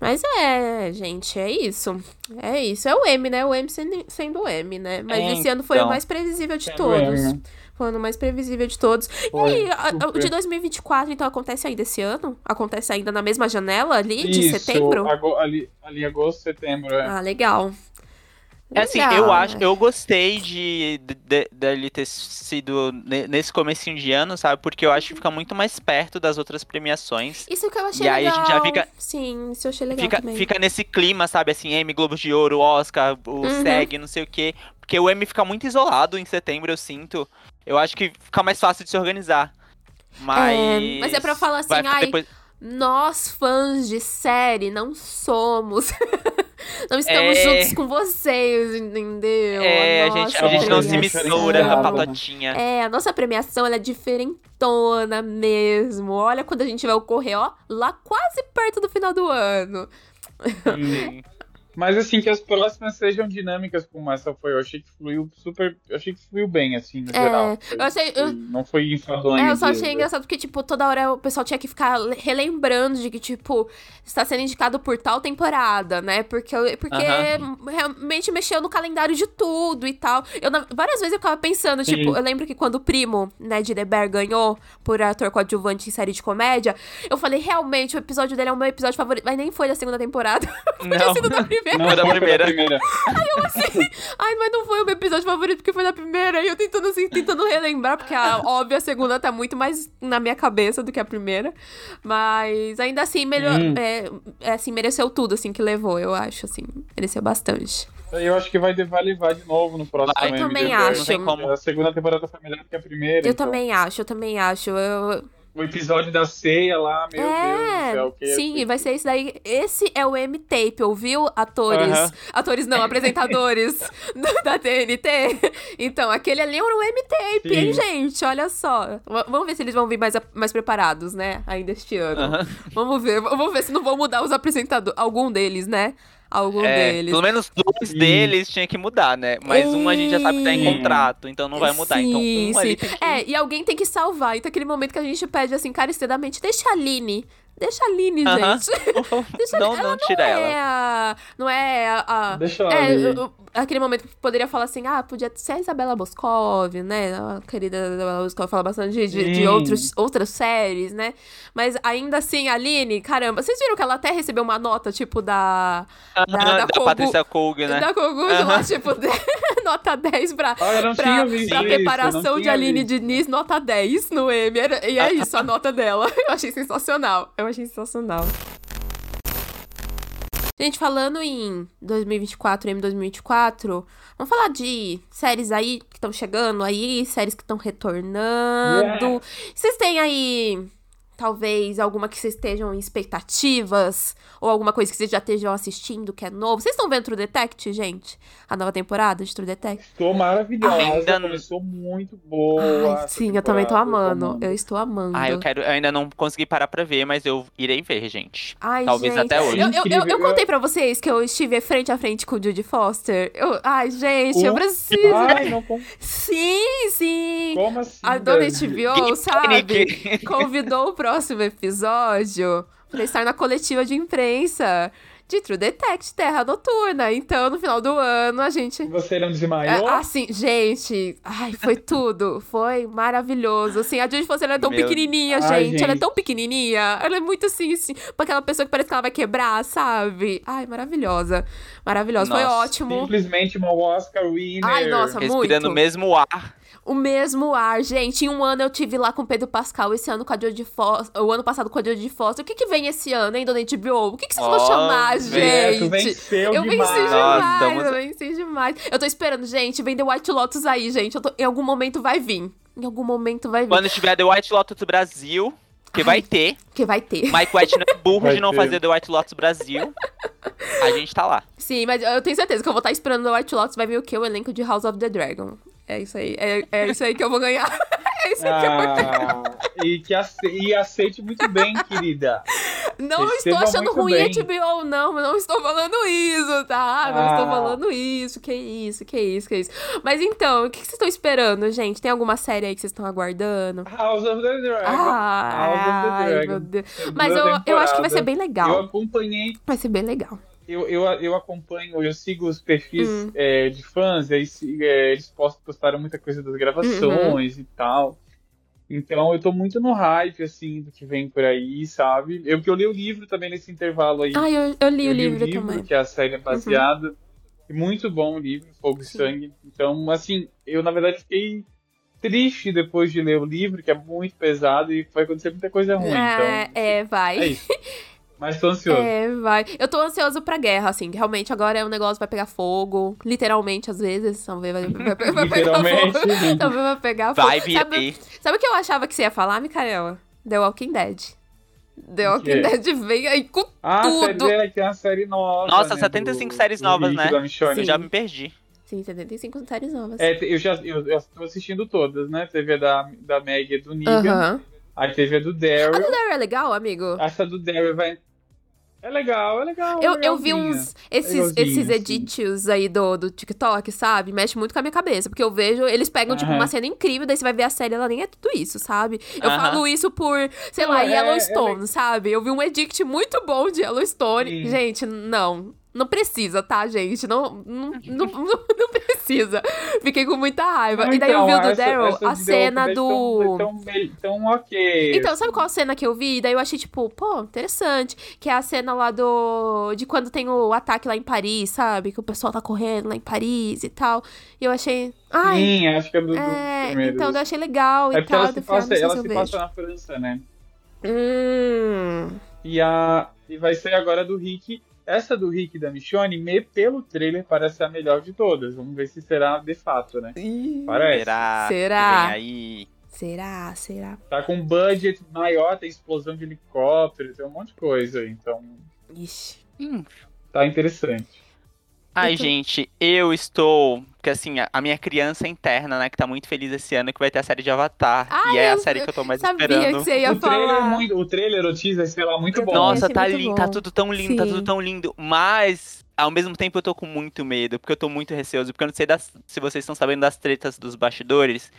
Mas é, gente, é isso. É isso. É o M, né? O M sendo o M, né? Mas é, esse ano foi então, o mais previsível de todos. M. Foi o ano mais previsível de todos. Foi, e aí, o de 2024, então, acontece ainda esse ano? Acontece ainda na mesma janela ali, de Isso, setembro? Ali, ali agosto, setembro, é. Ah, legal. É assim, eu acho, eu gostei de dele ter sido nesse comecinho de ano, sabe? Porque eu acho que fica muito mais perto das outras premiações. Isso que eu achei e legal. E aí a gente já fica Sim, isso eu achei legal fica, também. Fica nesse clima, sabe? Assim, M, Globo de Ouro, Oscar, o uhum. SEG, não sei o quê. Porque o M fica muito isolado em setembro, eu sinto. Eu acho que fica mais fácil de se organizar. Mas. É, mas é pra falar assim, ai, depois... nós fãs de série não somos. não estamos é... juntos com vocês, entendeu? É, a, a gente, a gente não se mistura com a patotinha. É, a nossa premiação ela é diferentona mesmo. Olha quando a gente vai ocorrer, ó, lá quase perto do final do ano. Sim. Mas assim, que as próximas sejam dinâmicas como essa foi. Eu achei que fluiu super. Eu achei que fluiu bem, assim, no é, geral. Eu achei. Eu, não foi enfadonho. É, eu só achei engraçado porque, tipo, toda hora o pessoal tinha que ficar relembrando de que, tipo, está sendo indicado por tal temporada, né? Porque, porque uh -huh. realmente mexeu no calendário de tudo e tal. Eu, várias vezes eu ficava pensando, Sim. tipo, eu lembro que quando o primo, né, de The Bear ganhou por ator coadjuvante em série de comédia, eu falei, realmente, o episódio dele é o meu episódio favorito. Mas nem foi da segunda temporada. Não. sido da primeira primeira. Não, foi da primeira. primeira. Aí eu assim, ai, mas não foi o meu episódio favorito porque foi da primeira. E eu tentando assim, tentando relembrar, porque a óbvia segunda tá muito mais na minha cabeça do que a primeira. Mas ainda assim, melhor. Hum. É, é, assim, mereceu tudo, assim, que levou, eu acho, assim. Mereceu bastante. Eu acho que vai, levar de novo no próximo. Eu também acho. A segunda temporada foi melhor que a primeira. Eu então. também acho, eu também acho. Eu, o episódio da ceia lá, meu é, Deus do céu. Que sim, vai ser isso daí. Esse é o M-Tape, ouviu? Atores. Uh -huh. Atores não, apresentadores da TNT. Então, aquele ali é um M-Tape, hein, gente? Olha só. Vamos ver se eles vão vir mais, mais preparados, né? Ainda este ano. Uh -huh. Vamos ver. Vamos ver se não vão mudar os apresentadores. Algum deles, né? Algum é, deles. Pelo menos dois sim. deles tinha que mudar, né? Mas um a gente já sabe que tá em contrato, então não vai mudar. Então, sim, então um sim. Que... É, e alguém tem que salvar. Então aquele momento que a gente pede assim, encarecidamente, deixa a Aline Deixa a Aline, uh -huh. gente. Deixa não, não, não tira é ela. A, não é a. a Deixa ela. É, aquele momento que poderia falar assim, ah, podia ser a Isabela Boscov, né? A querida Isabela Boscov fala bastante de, de, de, outros, outras séries, né? Mas ainda assim, a Aline, caramba, vocês viram que ela até recebeu uma nota, tipo, da. Uh -huh, da, da, da Kogu, Patrícia Kogu, né? Da Kogu, uh -huh. lá, tipo, de, nota 10 pra, ah, pra, pra preparação de Aline visto. Diniz, nota 10 no M. E é isso, a nota dela. Eu achei sensacional. Eu achei sensacional. Gente, falando em 2024, M 2024, vamos falar de séries aí que estão chegando aí, séries que estão retornando. Yeah. Vocês têm aí talvez alguma que vocês estejam em expectativas, ou alguma coisa que vocês já estejam assistindo que é novo. Vocês estão vendo True Detect, gente? A nova temporada de True Detect? Estou maravilhosa, ainda começou muito boa. Ai, sim, eu também tô amando. amando. Eu estou amando. Ah, eu quero, eu ainda não consegui parar pra ver, mas eu irei ver, gente. Ai, Talvez gente. até hoje. Eu, eu, eu, eu, contei pra vocês que eu estive frente a frente com o Judy Foster. Eu, ai, gente, eu preciso. Ai, não... Sim, sim. Como assim? A dona HBO, sabe? Convidou o próximo episódio pra estar na coletiva de imprensa de True Detect Terra Noturna. Então, no final do ano, a gente. Você não desmaiou? É, assim, gente. Ai, foi tudo. Foi maravilhoso. Assim, a Judy Foster é tão Meu... pequenininha, gente. Ai, gente. Ela é tão pequenininha. Ela é muito assim, assim, pra aquela pessoa que parece que ela vai quebrar, sabe? Ai, maravilhosa. Maravilhosa. Nossa, foi ótimo. Simplesmente uma Oscar winner. Ai, nossa, Respirando muito. Respirando o mesmo ar o mesmo ar, gente. Em um ano eu tive lá com o Pedro Pascal, esse ano com a Jodie Foster, o ano passado com a Jodie Foster. O que que vem esse ano, hein, dona HBO? O que que vocês oh, vão chamar, gente? eu venci demais, demais eu venci demais. Eu tô esperando, gente, vem The White Lotus aí, gente. Tô... Em algum momento vai vir. Em algum momento vai vir. Quando tiver The White Lotus Brasil, que vai ter. Que vai ter. Mike White não é burro vai de não ter. fazer The White Lotus Brasil. A gente tá lá. Sim, mas eu tenho certeza que eu vou estar esperando The White Lotus. Vai vir o quê? O elenco de House of the Dragon. É isso aí. É, é isso aí que eu vou ganhar. É isso aí ah, que eu vou ganhar. E, que ace e aceite muito bem, querida. Não Receba estou achando ruim bem. HBO, não. Não estou falando isso, tá? Não ah. estou falando isso. Que isso, que isso, que isso. Mas então, o que vocês estão esperando, gente? Tem alguma série aí que vocês estão aguardando? House of the Dragon. Ah, House of the Dragon. Meu Deus. Mas eu, eu acho que vai ser bem legal. Eu acompanhei. Vai ser bem legal eu, eu, eu acompanho, eu sigo os perfis hum. é, de fãs, e aí é, eles postaram muita coisa das gravações uhum. e tal. Então eu tô muito no hype, assim, do que vem por aí, sabe? Eu que eu li o livro também nesse intervalo aí. Ah, eu, eu li eu o livro, li o livro também. Que é a série é baseada. Uhum. Muito bom o livro, Fogo Sim. e Sangue. Então, assim, eu na verdade fiquei triste depois de ler o livro, que é muito pesado e vai acontecer muita coisa ruim. É, então, é, vai. É isso. Mas tô ansioso. É, vai. Eu tô ansioso pra guerra, assim. Realmente agora é um negócio vai pegar fogo. Literalmente, às vezes. Talvez vai, vai, vai, vai pegar fogo. Talvez vai pegar fogo. Vai, sabe, sabe o que eu achava que você ia falar, Micaela? The Walking Dead. The Walking Dead vem aí com ah, tudo. Ah, tem uma série nova. Nossa, né, 75 do, séries novas, né? Eu já me perdi. Sim, 75 séries novas. É, eu já eu, eu tô assistindo todas, né? Teve a da, da Meg e do Negan. Uh -huh. Aí teve a do Daryl. A do Daryl é legal, amigo? Essa do Daryl vai, é legal, é legal. Eu, eu vi uns. Esses, esses edits aí do, do TikTok, sabe? Mexe muito com a minha cabeça. Porque eu vejo, eles pegam, tipo, uma cena incrível, daí você vai ver a série, ela nem é tudo isso, sabe? Eu falo isso por, sei lá, é, Yellowstone, é, sabe? Eu vi um edit muito bom de Yellowstone. Sim. Gente, não. Não precisa, tá, gente? Não, não, não, não precisa. Fiquei com muita raiva. Não, e daí então, eu vi o do Daryl, a cena do. Tão, tão, ok. Então, sabe qual cena que eu vi? E daí eu achei, tipo, pô, interessante. Que é a cena lá do. De quando tem o ataque lá em Paris, sabe? Que o pessoal tá correndo lá em Paris e tal. E eu achei. Ai, Sim, acho que é do, é, do Então, eu achei legal é e tal. Ela se passa, ela se passa na França, né? Hum. E, a, e vai ser agora do Rick essa do Rick e da Michonne, me, pelo trailer, parece a melhor de todas. Vamos ver se será de fato, né? Ih, parece. Será? Será? aí. Será? Será? Tá com budget maior, tem explosão de helicóptero, tem um monte de coisa, então. Ixi. Hum. Tá interessante. Ai, Então- gente, eu estou. Porque assim, a- a minha criança interna, né, que tá muito feliz esse ano, que vai ter a série de Avatar. Ai, e é a série que eu tô mais Sabia esperando. que você ia o trailer, é falar. muito, o trailer, o teaser, sei lá, muito bom. Nossa, achei tá lindo, tá bom. tudo tão lindo, tá Sim. tudo tão lindo. Mas, ao mesmo tempo, eu tô com muito medo, porque eu tô muito receoso. Porque eu não sei das- se vocês estão sabendo das tretas dos bastidores,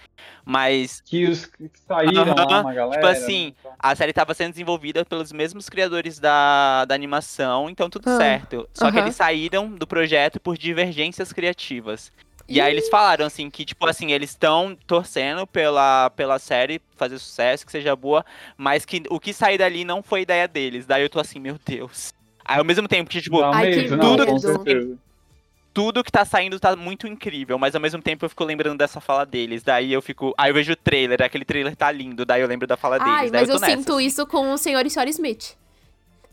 mas Que os que saíram lá, Aham, uma galera. tipo assim, né? a série tava sendo desenvolvida pelos mesmos criadores da, da animação, então tudo Ah, certo. Só que eles saíram do projeto por divergências criativas. E aí eles falaram assim que, tipo assim, eles estão torcendo pela, pela série fazer sucesso, que seja boa, mas que o que sair dali não foi ideia deles. Daí eu tô assim, meu Deus. Aí ao mesmo tempo que, tipo, Ai, que medo, não, certeza. tudo que tá saindo tá muito incrível, mas ao mesmo tempo eu fico lembrando dessa fala deles. Daí eu fico. Aí eu vejo o trailer, aquele trailer tá lindo, daí eu lembro da fala deles. Ai, mas eu eu, tô nessa, sinto assim. isso com o senhor e senhora Smith.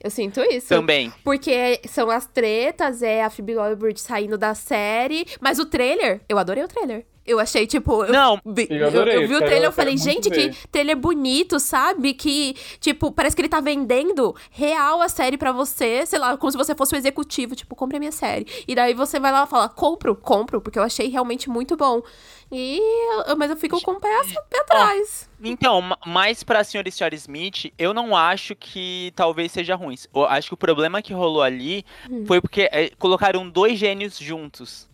Eu sinto isso. Também. Porque são as tretas, é a Phoebe Waller-Bridge saindo da série. Mas o trailer, eu adorei o trailer. Eu achei, tipo... Eu, Não, vi, Eu eu, adorei, eu vi o trailer, eu quero falei, gente, ver. que trailer bonito, sabe? Que, tipo, parece que ele tá vendendo real a série pra você, sei lá, como se você fosse o executivo, tipo, compre a minha série. E daí você vai lá e fala, compro, compro, porque eu achei realmente muito bom. E, eu- mas eu fico com o pé, pé atrás. Então, ma- mais pra senhora e senhora Smith, eu não acho que talvez seja ruim. Eu acho que o problema que rolou ali Hum. foi porque é, colocaram dois gênios juntos.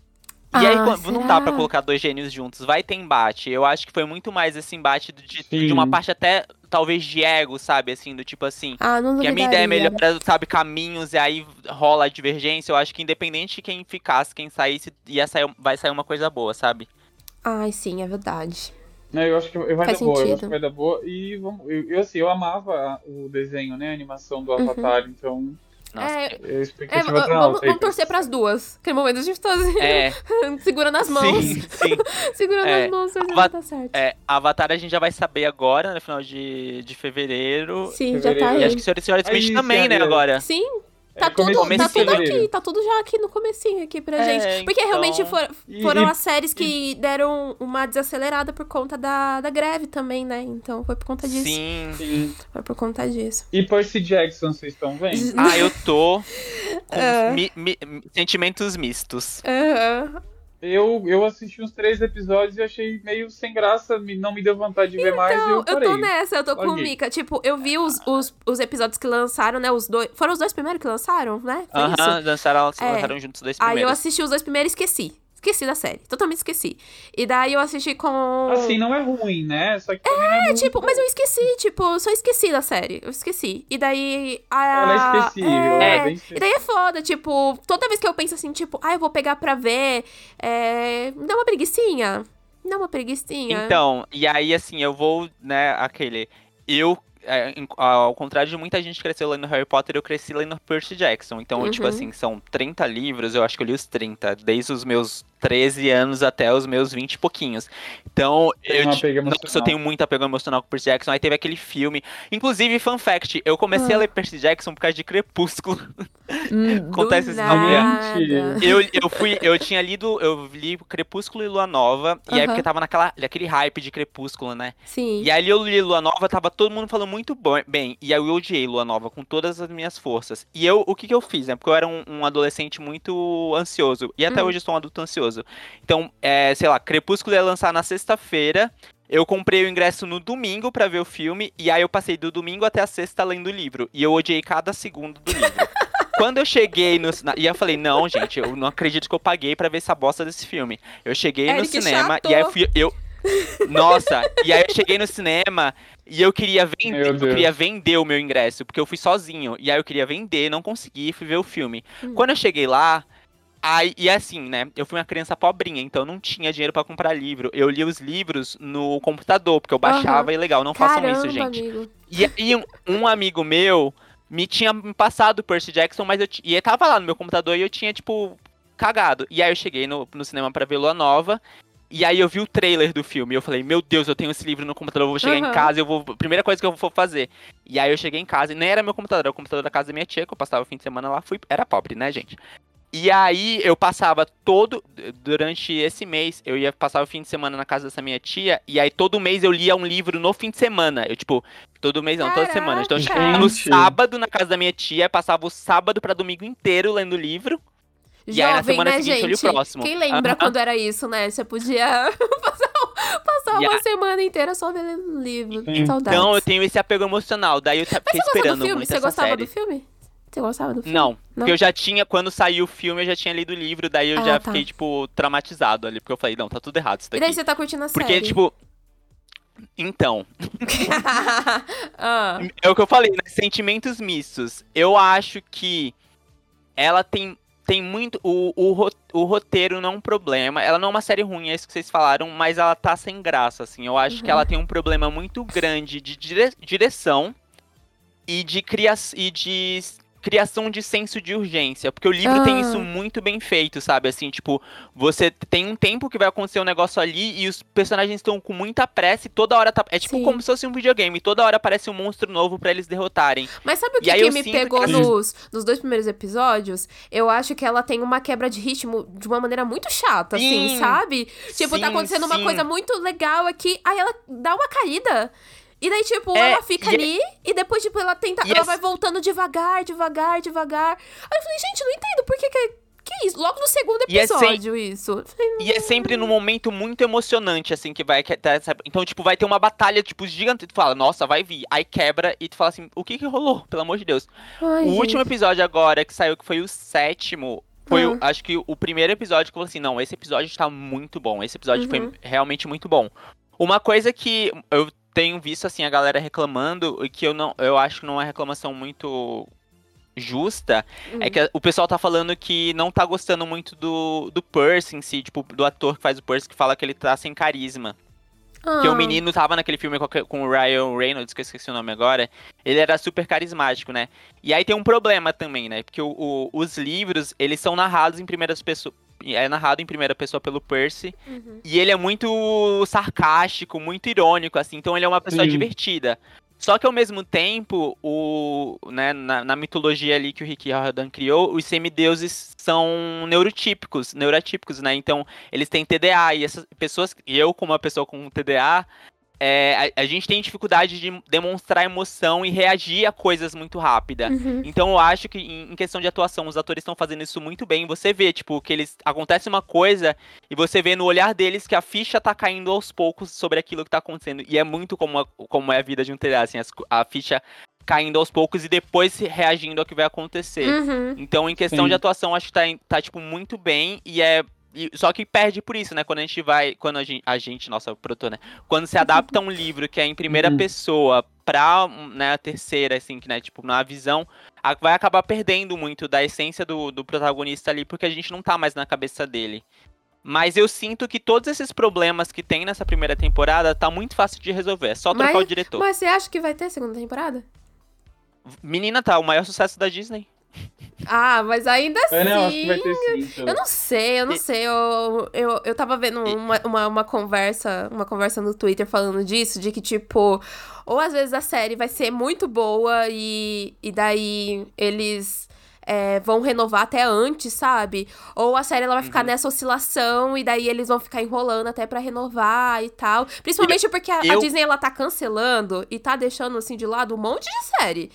E aí, Ah, quando- não dá será? pra colocar dois gênios juntos, vai ter embate. Eu acho que foi muito mais esse embate de, de uma parte até, talvez, de ego, sabe? Assim, do tipo assim. Ah, não Que a minha ideia é melhor, sabe, caminhos, e aí rola a divergência. Eu acho que independente de quem ficasse, quem saísse, ia sair, vai sair uma coisa boa, sabe? Ai, sim, é verdade. Né, eu acho que vai Faz dar boa, eu sentido. acho que vai dar boa. E vamos, eu, eu, assim, eu amava o desenho, né? A animação do Uhum. Avatar, então Nossa, É, É, v- tá vamos, alta. aí vamos torcer pras duas. Aquele momento a gente tá assim, é, segurando as mãos. sim, sim. Segurando É, as mãos, Ava- dar certo. É, Avatar a gente já vai saber agora, no final de, de fevereiro. Sim, já tá fevereiro. E aí. acho que Senhora e Senhora Smith Aí, também, né, agora. Sim, É, tá tudo, tá tudo aqui, tá tudo já aqui no comecinho aqui pra É, gente. Porque então- realmente for- foram e- as séries que deram uma desacelerada por conta da, da greve também, né? Então foi por conta disso. Sim. Sim. Foi por conta disso. E Percy Jackson, vocês estão vendo? Ah, eu tô com É. mi- mi- sentimentos mistos. Aham. Eu, eu assisti uns três episódios e achei meio sem graça, me- não me deu vontade de ver mais e Então, eu eu tô nessa, eu tô com o. Mika. Tipo, eu vi os, os, os episódios que lançaram, né? Os dois. Foram os dois primeiros que lançaram, né? Foi isso? Aham, dançaram, É. lançaram juntos os dois Aí eu primeiros. assisti os dois primeiros e esqueci. Esqueci da série. Totalmente esqueci. E daí eu assisti com. Assim, não é ruim, né? Só que é, É, tipo, mas eu esqueci, tipo, eu só esqueci da série. Eu esqueci. E daí. A... Ela é esquecível, é É, bem E daí é foda, tipo, toda vez que eu penso assim, tipo, ah, eu vou pegar pra ver. É... Me dá uma preguicinha. Me dá uma preguicinha. Então, e aí, assim, eu vou, né, aquele. Eu, é, ao contrário de muita gente que cresceu lendo Harry Potter, eu cresci lendo Percy Jackson. Então, tipo Uhum. assim, são 30 livros, eu acho que eu li os 30, desde os meus 13 anos até os meus 20 e pouquinhos. Então, Tem eu, nossa, eu tenho muito apego emocional com Percy Jackson. Aí teve aquele filme. Inclusive, fun fact, eu comecei Ah. a ler Percy Jackson por causa de Crepúsculo. Hum, acontece. Mentira. Eu, eu fui, eu tinha lido, eu li Crepúsculo e Lua Nova, e aí Aham. porque tava naquela, naquele hype de Crepúsculo, né? Sim. E aí eu li Lua Nova, tava todo mundo falando muito bem, e aí eu odiei Lua Nova com todas as minhas forças. E eu, o que que eu fiz, né? Porque eu era um, um adolescente muito ansioso, e até Hum. hoje eu sou um adulto ansioso. Então, é, sei lá, Crepúsculo ia lançar na sexta-feira, eu comprei o ingresso no domingo pra ver o filme, e aí eu passei do domingo até a sexta lendo o livro, e eu odiei cada segundo do livro. Quando eu cheguei no. na- E eu falei, não, gente, eu não acredito que eu paguei pra ver essa bosta desse filme. Eu cheguei no Eric cinema chato. e aí eu fui. Eu... Nossa, e aí eu cheguei no cinema e eu queria vender, eu queria vender o meu ingresso, porque eu fui sozinho. E aí eu queria vender, não consegui, fui ver o filme. Hum. Quando eu cheguei lá, aí, e assim, né? Eu fui uma criança pobrinha, então eu não tinha dinheiro pra comprar livro. Eu li os livros no computador, porque eu baixava e legal, não façam Caramba, isso, gente. amigo. E aí um, um amigo meu me tinha passado o Percy Jackson, mas eu e ele tava lá no meu computador e eu tinha, tipo, cagado. E aí eu cheguei no, no cinema pra ver Lua Nova. E aí eu vi o trailer do filme. E eu falei, meu Deus, eu tenho esse livro no computador, eu vou chegar Aham. em casa, eu vou. Primeira coisa que eu vou fazer. E aí eu cheguei em casa, e nem era meu computador, era o computador da casa da minha tia, que eu passava o fim de semana lá, fui. Era pobre, né, gente? E aí eu passava todo. Durante esse mês, eu ia passar o fim de semana na casa dessa minha tia. E aí todo mês eu lia um livro no fim de semana. Eu, tipo, todo mês não, Caraca. toda semana. Então eu chegava no sábado na casa da minha tia, passava o sábado para domingo inteiro lendo livro. Jovem, e aí na semana né, seguinte gente? eu li o próximo. Quem lembra quando era isso, né? Você podia passar, passar uma semana inteira só lendo livro. Então eu tenho esse apego emocional. Daí eu fiquei esperando muito. Você gostava do filme? Você gostava do filme? Não, não, porque eu já tinha, quando saiu o filme, eu já tinha lido o livro, daí eu ah, já tá. fiquei, tipo, traumatizado ali, porque eu falei, não, tá tudo errado isso daqui. E daí você tá curtindo a porque, série? Porque, tipo, então. ah. É o que eu falei, né? Sentimentos mistos. Eu acho que ela tem, tem muito. O, o, o roteiro não é um problema. Ela não é uma série ruim, é isso que vocês falaram, mas ela tá sem graça, assim. Eu acho uhum. que ela tem um problema muito grande de dire, direção e de criação e de criação de senso de urgência, porque o livro ah. tem isso muito bem feito, sabe? Assim, tipo, você tem um tempo que vai acontecer um negócio ali e os personagens estão com muita pressa e toda hora tá. É tipo Sim. como se fosse um videogame, toda hora aparece um monstro novo para eles derrotarem. Mas sabe o que, que me pegou que... nos, nos dois primeiros episódios? Eu acho que ela tem uma quebra de ritmo de uma maneira muito chata, assim, sim. assim, sabe? Tipo, tá sim, tá acontecendo uma coisa muito legal aqui, aí ela dá uma caída. E daí, tipo, é, ela fica e é ali é... e depois, tipo, ela tenta. E ela é... vai voltando devagar, devagar, devagar. Aí eu falei, gente, não entendo por que que. Que isso? Logo no segundo episódio, e isso. E é sempre num momento muito emocionante, assim, que vai. Então, tipo, vai ter uma batalha, tipo, gigante. Tu fala, nossa, vai vir. Aí quebra e tu fala assim, o que que rolou? Pelo amor de Deus. Ai, o gente. último episódio agora, que saiu, que foi o sétimo, foi, uhum. acho que o primeiro episódio que eu falei assim, não, esse episódio está muito bom. Esse episódio uhum. foi realmente muito bom. Uma coisa que eu tenho visto assim a galera reclamando e que eu não, eu acho que não é reclamação muito justa, é é que o pessoal tá falando que não tá gostando muito do, do Percy em si, tipo, do ator que faz o Percy, que fala que ele tá sem carisma. Ah. Que o ah. menino tava naquele filme com, o Ryan Reynolds, que eu esqueci o nome agora. Ele era super carismático, né? E aí tem um problema também, né? Porque o, o, os livros, eles são narrados em primeiras pessoas é narrado em primeira pessoa pelo Percy. Uhum. E ele é muito sarcástico, muito irônico, assim. Então ele é uma pessoa Sim. divertida. Só que ao mesmo tempo, o, né, na, na, mitologia ali que o Rick Riordan criou, os semideuses são neurotípicos, neurotípicos, né? Então, eles têm TDA e essas pessoas, e eu como uma pessoa com TDA, é, a, a, gente tem dificuldade de demonstrar emoção e reagir a coisas muito rápida. Uhum. Então eu acho que em, em, questão de atuação, os atores estão fazendo isso muito bem. Você vê, tipo, que eles acontece uma coisa e você vê no olhar deles que a ficha tá caindo aos poucos sobre aquilo que tá acontecendo. E é muito como, a, como é a vida de um TDA, assim, as, a ficha caindo aos poucos e depois reagindo ao que vai acontecer. Uhum. Então, em questão Sim. de atuação, acho que tá, tá, tipo, muito bem e é e, só que perde por isso, né? Quando a gente vai. Quando a gente, a gente nossa, produtor, né? Quando se adapta um livro que é em primeira uhum. pessoa pra né, a terceira, assim, que, né? Tipo, na visão, a, vai acabar perdendo muito da essência do, do protagonista ali, porque a gente não tá mais na cabeça dele. Mas eu sinto que todos esses problemas que tem nessa primeira temporada tá muito fácil de resolver. É só trocar mas, o diretor. Mas você acha que vai ter segunda temporada? Menina, tá, o maior sucesso da Disney. Ah, mas ainda assim. Eu não, acho que vai ter sim, eu não sei, eu não sei. Eu, eu, eu tava vendo uma, uma, uma, conversa, uma conversa no Twitter falando disso, de que, tipo, ou às vezes a série vai ser muito boa e, e daí eles. É, vão renovar até antes, sabe? Ou a série ela vai ficar uhum. nessa oscilação e daí eles vão ficar enrolando até para renovar e tal. Principalmente porque a, eu... a, Disney ela tá cancelando e tá deixando assim de lado um monte de série.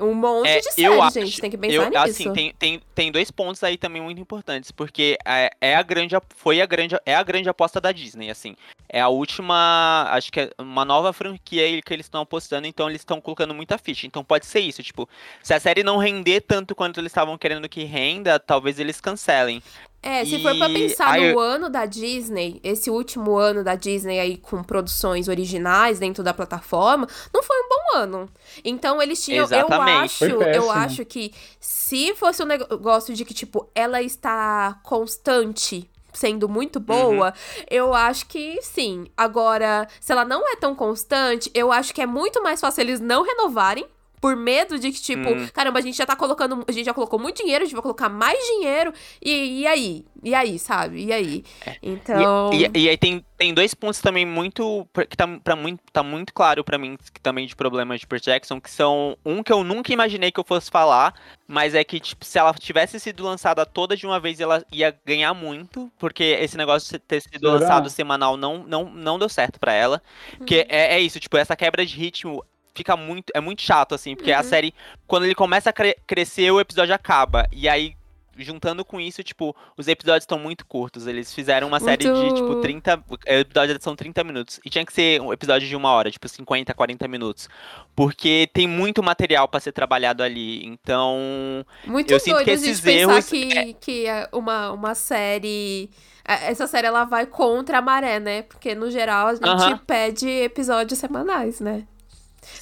Um monte é, de séries, gente. Tem que pensar eu, nisso. Assim, tem, tem, tem dois pontos aí também muito importantes, porque é, é, a grande, foi a grande, é a grande aposta da Disney, assim. É a última, acho que é uma nova franquia que eles estão apostando, então eles estão colocando muita ficha. Então pode ser isso, tipo, se a série não render tanto quanto eles estavam querendo que renda, talvez eles cancelem. É, se e... for pra pensar no ano da Disney, esse último ano da Disney aí com produções originais dentro da plataforma, não foi um bom ano. Então eles tinham, Exatamente. eu acho, eu acho que se fosse um negócio de que tipo ela está constante sendo muito boa, uhum. eu acho que sim. Agora, se ela não é tão constante, eu acho que é muito mais fácil eles não renovarem por medo de que, tipo, hum. caramba, a gente já tá colocando. A gente já colocou muito dinheiro, a gente vai colocar mais dinheiro. E, e aí? E aí, sabe? E aí? É. Então. E, e, e, aí tem, tem dois pontos também muito. que tá, pra muito, tá muito claro para mim também de problemas de Percy Jackson, que são um que eu nunca imaginei que eu fosse falar, mas é que, tipo, se ela tivesse sido lançada toda de uma vez, ela ia ganhar muito, porque esse negócio de ter sido Será? lançado semanal não, não, não deu certo para ela. Porque uhum. é, é isso, tipo, essa quebra de ritmo fica muito. É muito chato, assim, porque uhum. a série, quando ele começa a cre crescer, o episódio acaba. E aí juntando com isso, tipo, os episódios estão muito curtos. Eles fizeram uma muito... série de, tipo, 30. Episódios são 30 minutos. E tinha que ser um episódio de uma hora, tipo, 50, 40 minutos. Porque tem muito material para ser trabalhado ali. Então. Muito eu sinto que esses erros. que, é... que é uma, uma série. É, essa série ela vai contra a maré, né? Porque no geral a gente pede episódios semanais, né?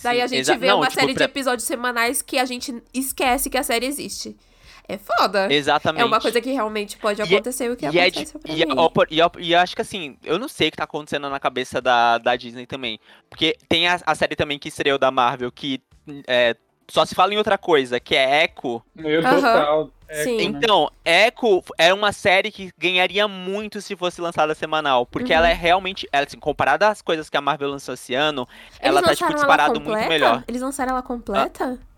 Daí a gente vê Não, uma tipo, série de episódios semanais que a gente esquece que a série existe é foda. Exatamente. É uma coisa que realmente pode é acontecer e, o que e aconteceu é, e, e, e, acho que assim, eu não sei o que tá acontecendo na cabeça da, da Disney também. Porque tem a, a série também que estreou da Marvel, que é, só se fala em outra coisa, que é Echo. Eu total. Echo, Sim. Então, Echo é uma série que ganharia muito se fosse lançada semanal. Porque uhum. ela é realmente, ela, assim, comparada às coisas que a Marvel lançou esse ano, Eles ela tá, tipo, disparado muito melhor. Eles lançaram ela completa? Ah.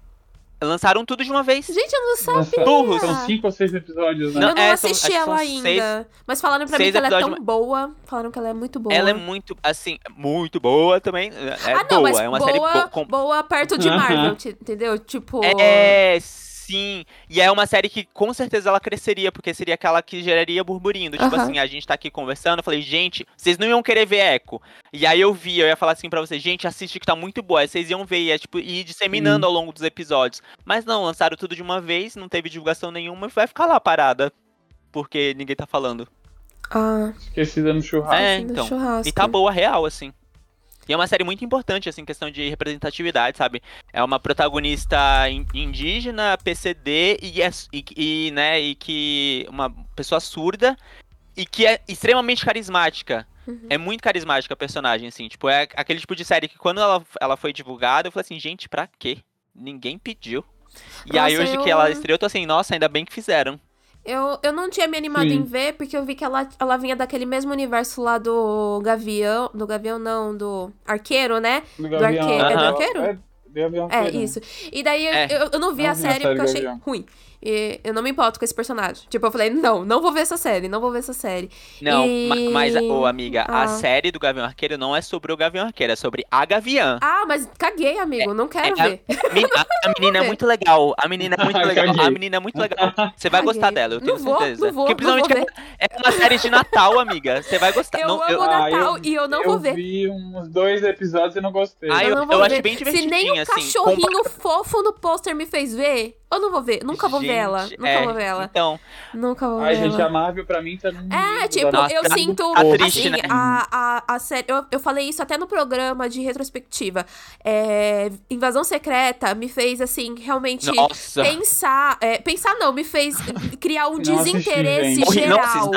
Lançaram tudo de uma vez. Gente, eu não sabia. Burros. São cinco ou seis episódios, né? Não, eu não é, assisti são, ela ainda. Seis, mas falaram pra mim que ela é tão boa. Falaram que ela é muito boa. Ela é muito, assim, muito boa também. É ah, não, boa. Mas é uma boa, série boa. Com... Boa perto de Marvel, entendeu? Tipo. É, Sim, e é uma série que com certeza ela cresceria, porque seria aquela que geraria burburinho. Tipo assim, a gente tá aqui conversando, eu falei, gente, vocês não iam querer ver Echo. E aí eu vi, eu ia falar assim pra vocês, gente, assiste que tá muito boa. Aí vocês iam ver, e é, tipo, ir disseminando ao longo dos episódios. Mas não, lançaram tudo de uma vez, não teve divulgação nenhuma e vai ficar lá parada. Porque ninguém tá falando. Ah. Esquecida no churrasco. É, então. E tá boa, real, assim. E é uma série muito importante, assim, questão de representatividade, sabe? É uma protagonista indígena, PCD e, é, e, e, né, e que. uma pessoa surda e que é extremamente carismática. Uhum. É muito carismática a personagem, assim. Tipo, é aquele tipo de série que quando ela, ela foi divulgada, eu falei assim, gente, pra quê? Ninguém pediu. E nossa, aí hoje eu... que ela estreou, eu tô assim, nossa, ainda bem que fizeram. Eu, eu não tinha me animado Sim. em ver, porque eu vi que ela, ela vinha daquele mesmo universo lá do Gavião. Do Gavião, não, do Arqueiro, né? Do, do Arqueiro. É do Arqueiro? É, é, isso. E daí é. eu, eu não vi não a série porque eu achei ruim. E eu não me importo com esse personagem. Tipo, eu falei, não, não vou ver essa série, não vou ver essa série. Não, e... mas, ô amiga, ah. a série do Gavião Arqueiro não é sobre o Gavião Arqueiro, é sobre a Gaviã. Ah, mas caguei, amigo, é, não quero é, ver. A, a, menina é muito legal, a menina é muito legal, a menina é muito legal. Você vai gostar dela, eu tenho não certeza. Vou, não vou, Porque principalmente não vou é, é uma série de Natal, amiga, você vai gostar. Eu não, amo eu... Natal ah, eu, e eu não eu vou ver. Eu vi uns dois episódios e não gostei. Ah, eu, eu, eu achei bem divertidinho, Se nem o assim, cachorrinho fofo no pôster me fez ver, eu não vou ver, nunca vou gente, ver ela. Nunca é, vou ver ela. Então. Nunca vou Ai, ver gente, ela. a Marvel pra mim tá num. É, tipo, Nossa, eu tá sinto. Tá triste, assim, né? a, a, a série. Eu, eu falei isso até no programa de retrospectiva. É, Invasão Secreta me fez, assim, realmente Nossa. pensar. É, pensar não, me fez criar um desinteresse assisti, geral.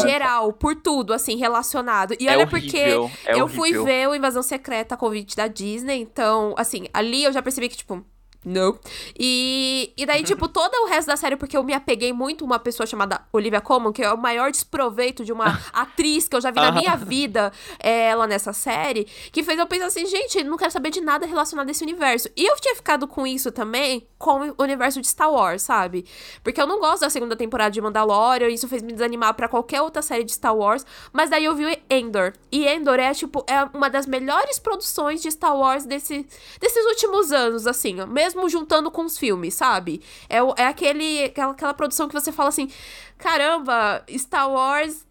Geral, por tudo, assim, relacionado. E é olha, horrível, porque é eu fui ver o Invasão Secreta convite da Disney, então, assim, ali eu já percebi que, tipo não. E, e daí, tipo, todo o resto da série, porque eu me apeguei muito a uma pessoa chamada Olivia Colman, que é o maior desproveito de uma atriz que eu já vi na minha vida, ela nessa série, que fez eu pensar assim, gente, não quero saber de nada relacionado a esse universo. E eu tinha ficado com isso também com o universo de Star Wars, sabe? Porque eu não gosto da segunda temporada de Mandalorian, isso fez me desanimar para qualquer outra série de Star Wars, mas daí eu vi Endor. E Endor é, tipo, é uma das melhores produções de Star Wars desse, desses últimos anos, assim, mesmo mesmo juntando com os filmes, sabe? É, é aquele, aquela, aquela produção que você fala assim: caramba, Star Wars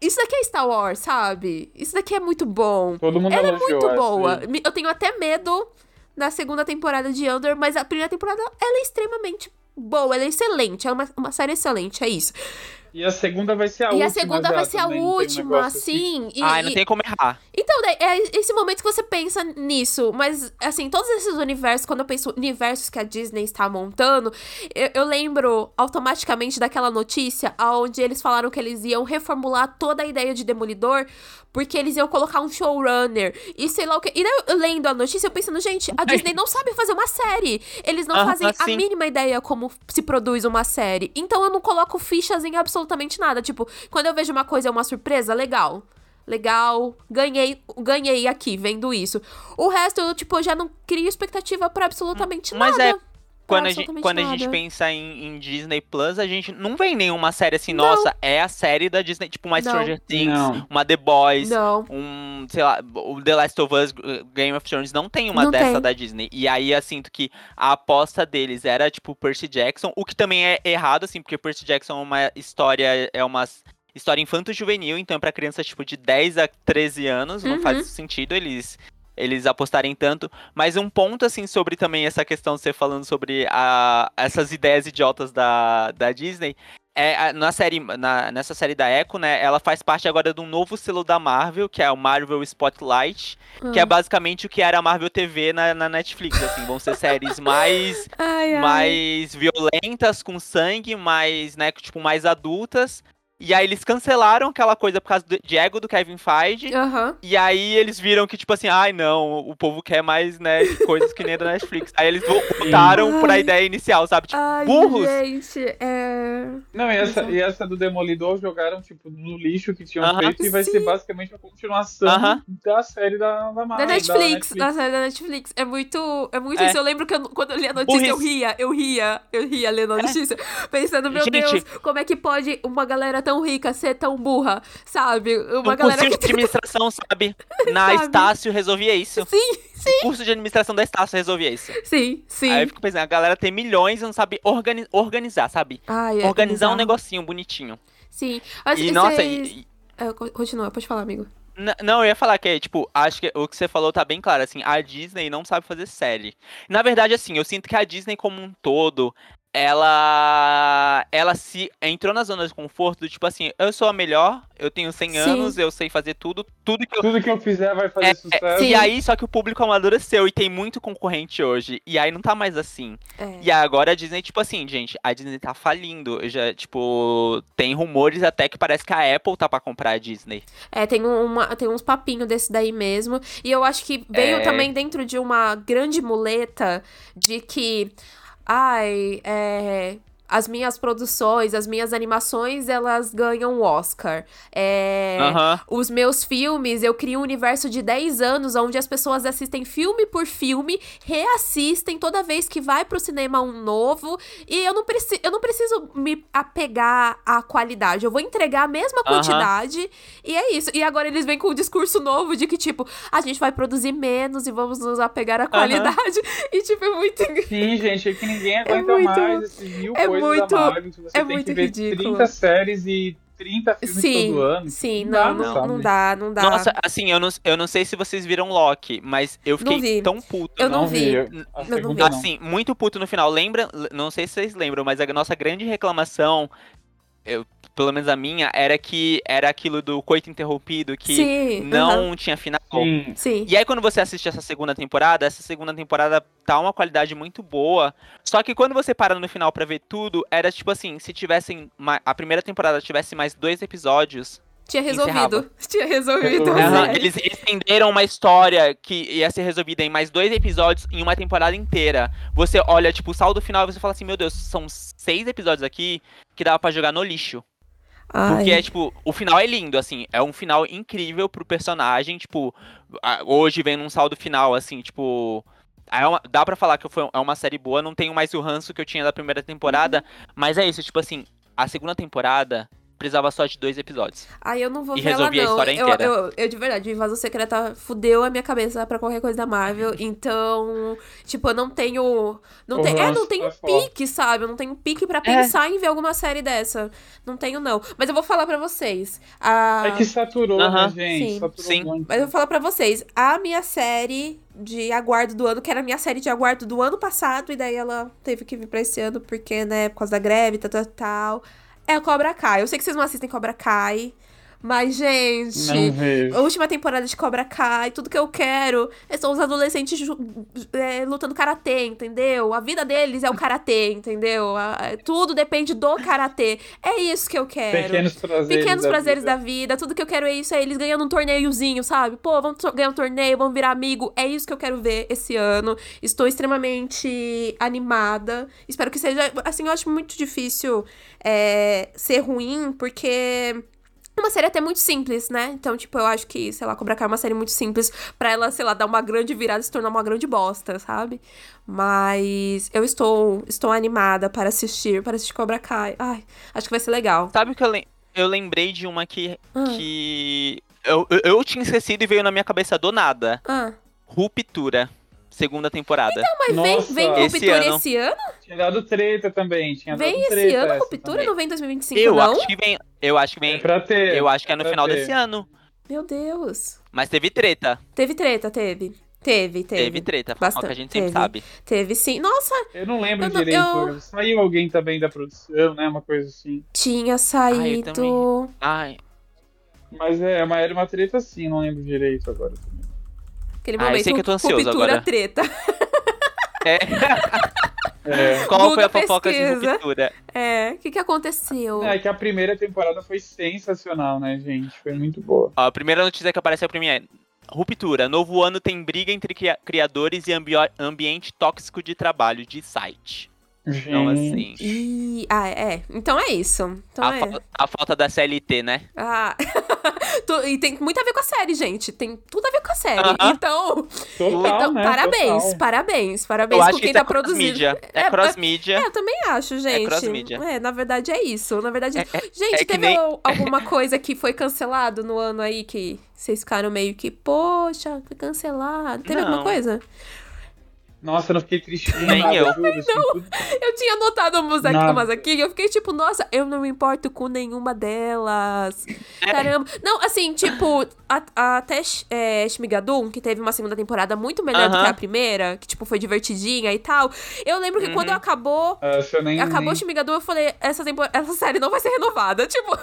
isso daqui é Star Wars, sabe? Isso daqui é muito bom. Todo mundo Ela é muito boa. Eu tenho até medo na segunda temporada de Under, mas a primeira temporada ela é extremamente boa, ela é excelente, é uma, uma série excelente, é isso. E a segunda vai ser a e última. E a segunda vai ser a última, um assim. E, ah, não tem como errar. Então, é esse momento que você pensa nisso. Mas, assim, todos esses universos, quando eu penso universos que a Disney está montando, eu, eu lembro automaticamente daquela notícia onde eles falaram que eles iam reformular toda a ideia de Demolidor porque eles iam colocar um showrunner e sei lá o que. E eu, lendo a notícia, eu pensando, gente, a Disney não sabe fazer uma série. Eles não fazem a mínima ideia como se produz uma série. Então eu não coloco fichas em absolutamente nada. Tipo, quando eu vejo uma coisa é uma surpresa, legal legal, ganhei, ganhei aqui vendo isso. O resto, eu, tipo, eu já não crio expectativa para absolutamente Mas nada. Mas é quando, a gente, quando a gente pensa em, em, Disney Plus, a gente não vem nenhuma série assim, não. nossa, é a série da Disney, tipo uma Stranger. Things, não. uma The Boys, não. um, sei lá, o The Last of Us, Game of Thrones, não tem uma dessa tem. da Disney. E aí eu sinto que a aposta deles era, tipo, Percy Jackson, o que também é errado, assim, porque Percy Jackson é uma história, é uma história infanto-juvenil, então é pra crianças, tipo, de 10 a 13 anos, não faz uhum. sentido eles eles apostarem tanto. Mas um ponto, assim, sobre também essa questão, você falando sobre a, essas ideias idiotas da, da Disney, é na série, na, nessa série da Echo, né, ela faz parte agora de um novo selo da Marvel, que é o Marvel Spotlight, que é ah. basicamente o que era a Marvel TV na, na Netflix, assim, vão ser séries mais ai, ai. mais violentas, com sangue, mais, né, tipo, mais adultas, e aí eles cancelaram aquela coisa por causa do, de ego do Kevin Feige. Uhum. E aí eles viram que, tipo assim, ai não, o povo quer mais, né, coisas que nem da Netflix. aí eles voltaram pra ideia inicial, sabe? Tipo, ai, burros. Gente, é. Não, e essa, e essa do Demolidor jogaram, tipo, no lixo que tinham feito e vai Sim. ser basicamente a continuação da série da, da Marvel. Da Netflix, da, Netflix. da série da Netflix. É muito. É muito é. isso. Eu lembro que eu, quando eu li a notícia, eu ria, eu ria, eu ria lendo a é. notícia. É. Pensando, meu Gente, Deus, como é que pode uma galera tão tão rica, ser tão burra, sabe? Uma um galera curso de administração, sabe? Na sabe? Estácio resolvia isso. Sim, sim. O curso de administração da Estácio resolvia isso. Sim, sim. Aí eu fico pensando, a galera tem milhões e não sabe organi organizar, sabe? Ai, é organizar um negocinho bonitinho. Sim. Mas, e, nossa, e... É, continua, pode falar, amigo. Não, eu ia falar que, tipo, acho que o que você falou tá bem claro, assim, a Disney não sabe fazer série. Na verdade, assim, eu sinto que a Disney como um todo, ela ela se entrou na zona de conforto, tipo assim, eu sou a melhor, eu tenho 100 Sim. anos, eu sei fazer tudo, tudo que eu, tudo que eu fizer vai fazer é, sucesso. e aí só que o público amadureceu e tem muito concorrente hoje, e aí não tá mais assim. É. E agora a Disney tipo assim, gente, a Disney tá falindo, já tipo, tem rumores até que parece que a Apple tá para comprar a Disney. É, tem uma tem uns papinhos desse daí mesmo, e eu acho que veio é... também dentro de uma grande muleta de que ai, é, eh, as minhas produções, as minhas animações, elas ganham o Oscar. É, Os meus filmes, eu crio um universo de 10 anos onde as pessoas assistem filme por filme, reassistem toda vez que vai pro cinema um novo. E eu não, preci eu não preciso me apegar à qualidade. Eu vou entregar a mesma quantidade. E é isso. E agora eles vêm com um discurso novo de que, tipo, a gente vai produzir menos e vamos nos apegar à qualidade. E, tipo, é muito. Sim, gente, é que ninguém aguenta é muito... mais esses mil é coisas muito, Marvel. É tem muito que ver ridículo. 30 séries e 30 filmes sim, todo ano. Sim, não, não, não, não, dá, não dá. Nossa, assim, eu não, eu não sei se vocês viram Loki, mas eu fiquei tão puto. Eu não, vi. Eu, não vi. Assim, muito puto no final. Lembra, não sei se vocês lembram, mas a nossa grande reclamação eu, pelo menos a minha, era que era aquilo do coito interrompido, que Sim, não uhum. tinha final. Sim. Sim. E aí, quando você assiste essa segunda temporada, essa segunda temporada tá uma qualidade muito boa. Só que quando você para no final para ver tudo, era tipo assim, se tivessem. A primeira temporada tivesse mais dois episódios, tinha resolvido. Encerrava. Tinha resolvido. Uhum. Eles estenderam uma história que ia ser resolvida em mais dois episódios em uma temporada inteira. Você olha, tipo, o saldo final e você fala assim, meu Deus, são seis episódios aqui que dava para jogar no lixo. Ai. Porque é, tipo, o final é lindo, assim, é um final incrível pro personagem, tipo, hoje vem num saldo final, assim, tipo. É uma, dá para falar que foi, é uma série boa, não tenho mais o ranço que eu tinha da primeira temporada, uhum. mas é isso, tipo assim, a segunda temporada precisava só de dois episódios. Aí eu não vou e ver ela, não. a história eu, inteira. Eu, eu, de verdade, Invasão Secreta fudeu a minha cabeça pra qualquer coisa da Marvel. Então, tipo, eu não tenho. Não tem, é, não tenho pique, sabe? Eu não tenho pique pra é. pensar é. em ver alguma série dessa. Não tenho, não. Mas eu vou falar pra vocês. A... É que saturou, uh -huh. né, gente? Sim. Saturou Sim. Muito. Mas eu vou falar pra vocês. A minha série de aguardo do ano, que era a minha série de aguardo do ano passado, e daí ela teve que vir pra esse ano, porque, né, por causa da greve, tal, tal, tal é Cobra Kai. Eu sei que vocês não assistem Cobra Kai, Mas, gente, a última temporada de Cobra Kai, tudo que eu quero são os adolescentes é, lutando karatê, entendeu? A vida deles é o karatê, entendeu? A, tudo depende do karatê. É isso que eu quero. Pequenos prazeres. Pequenos da prazeres vida. da vida. Tudo que eu quero é isso, é eles ganhando um torneiozinho, sabe? Pô, vamos ganhar um torneio, vamos virar amigo. É isso que eu quero ver esse ano. Estou extremamente animada. Espero que seja. Assim, eu acho muito difícil é, ser ruim, porque uma série até muito simples, né? Então, tipo, eu acho que, sei lá, Cobra Kai é uma série muito simples pra ela, sei lá, dar uma grande virada e se tornar uma grande bosta, sabe? Mas eu estou estou animada para assistir, para assistir Cobra Kai. Ai, acho que vai ser legal. Sabe o que eu, eu lembrei de uma que, ah. que eu, eu, eu, tinha esquecido e veio na minha cabeça do nada. Ah. Ruptura. Segunda temporada. Então, mas Nossa. vem, vem Ruptura Esse ano. esse ano? Tinha dado treta também. Tinha Vem dado esse treta ano essa Ruptura? também. Não vem em 2025, Eu não? acho que vem. Eu acho que vem. É pra ter. Eu acho que é no pra final ter. desse ano. Meu Deus. Mas teve treta. Teve treta, teve. Teve, teve. Teve treta. Bastante, que a gente sempre teve. sabe. Teve sim. Nossa, Eu não lembro Eu não- direito. eu- Saiu alguém também da produção, né? Uma coisa assim. tinha saído. também. Ai. Mas é, mas era uma treta assim, não lembro direito agora. Aquele Ah, eu momento, sei que eu tô ansioso ruptura agora. treta. É. É. Qual foi a fofoca de pesquisa. ruptura? É, o que que aconteceu? É que a primeira temporada foi sensacional, né, gente? Foi muito boa. Ó, a primeira notícia que apareceu pra mim é. Ruptura. Novo ano tem briga entre cria- criadores e ambi- ambiente tóxico de trabalho de site. Gente. Então, assim. Ih, ah, é. Então é isso. Então A, é. fa- a falta da CLT, né? Ah. Tu- e tem muito a ver com a série, gente. Tem tudo a ver com a série. Aham. Então, Total, então né? parabéns, Total. parabéns, parabéns Eu por acho que quem isso tá é produzindo. cross-mídia. É, É, cross-mídia. É, eu também acho, gente. cross-mídia. É, na verdade é isso. Na verdade, É- é- gente, é que teve nem- al- alguma coisa que foi cancelado no ano aí que vocês ficaram meio que, poxa, foi cancelado. Teve alguma Não. coisa? Nossa, eu não fiquei triste com Nem nada, eu. juro, assim, tudo- Eu tinha anotado umas aqui, Nada. umas aqui e eu fiquei tipo, nossa, eu não me importo com nenhuma delas. É. Caramba. Não, assim, tipo, a- a- até é, Shmigadun, que teve uma segunda temporada muito melhor do que a primeira, que, tipo, foi divertidinha e tal. Eu lembro que quando Uhum. acabou. Eu nem, Acabou nem... Shmigadun, eu falei, essa, tempo- essa série não vai ser renovada. Tipo,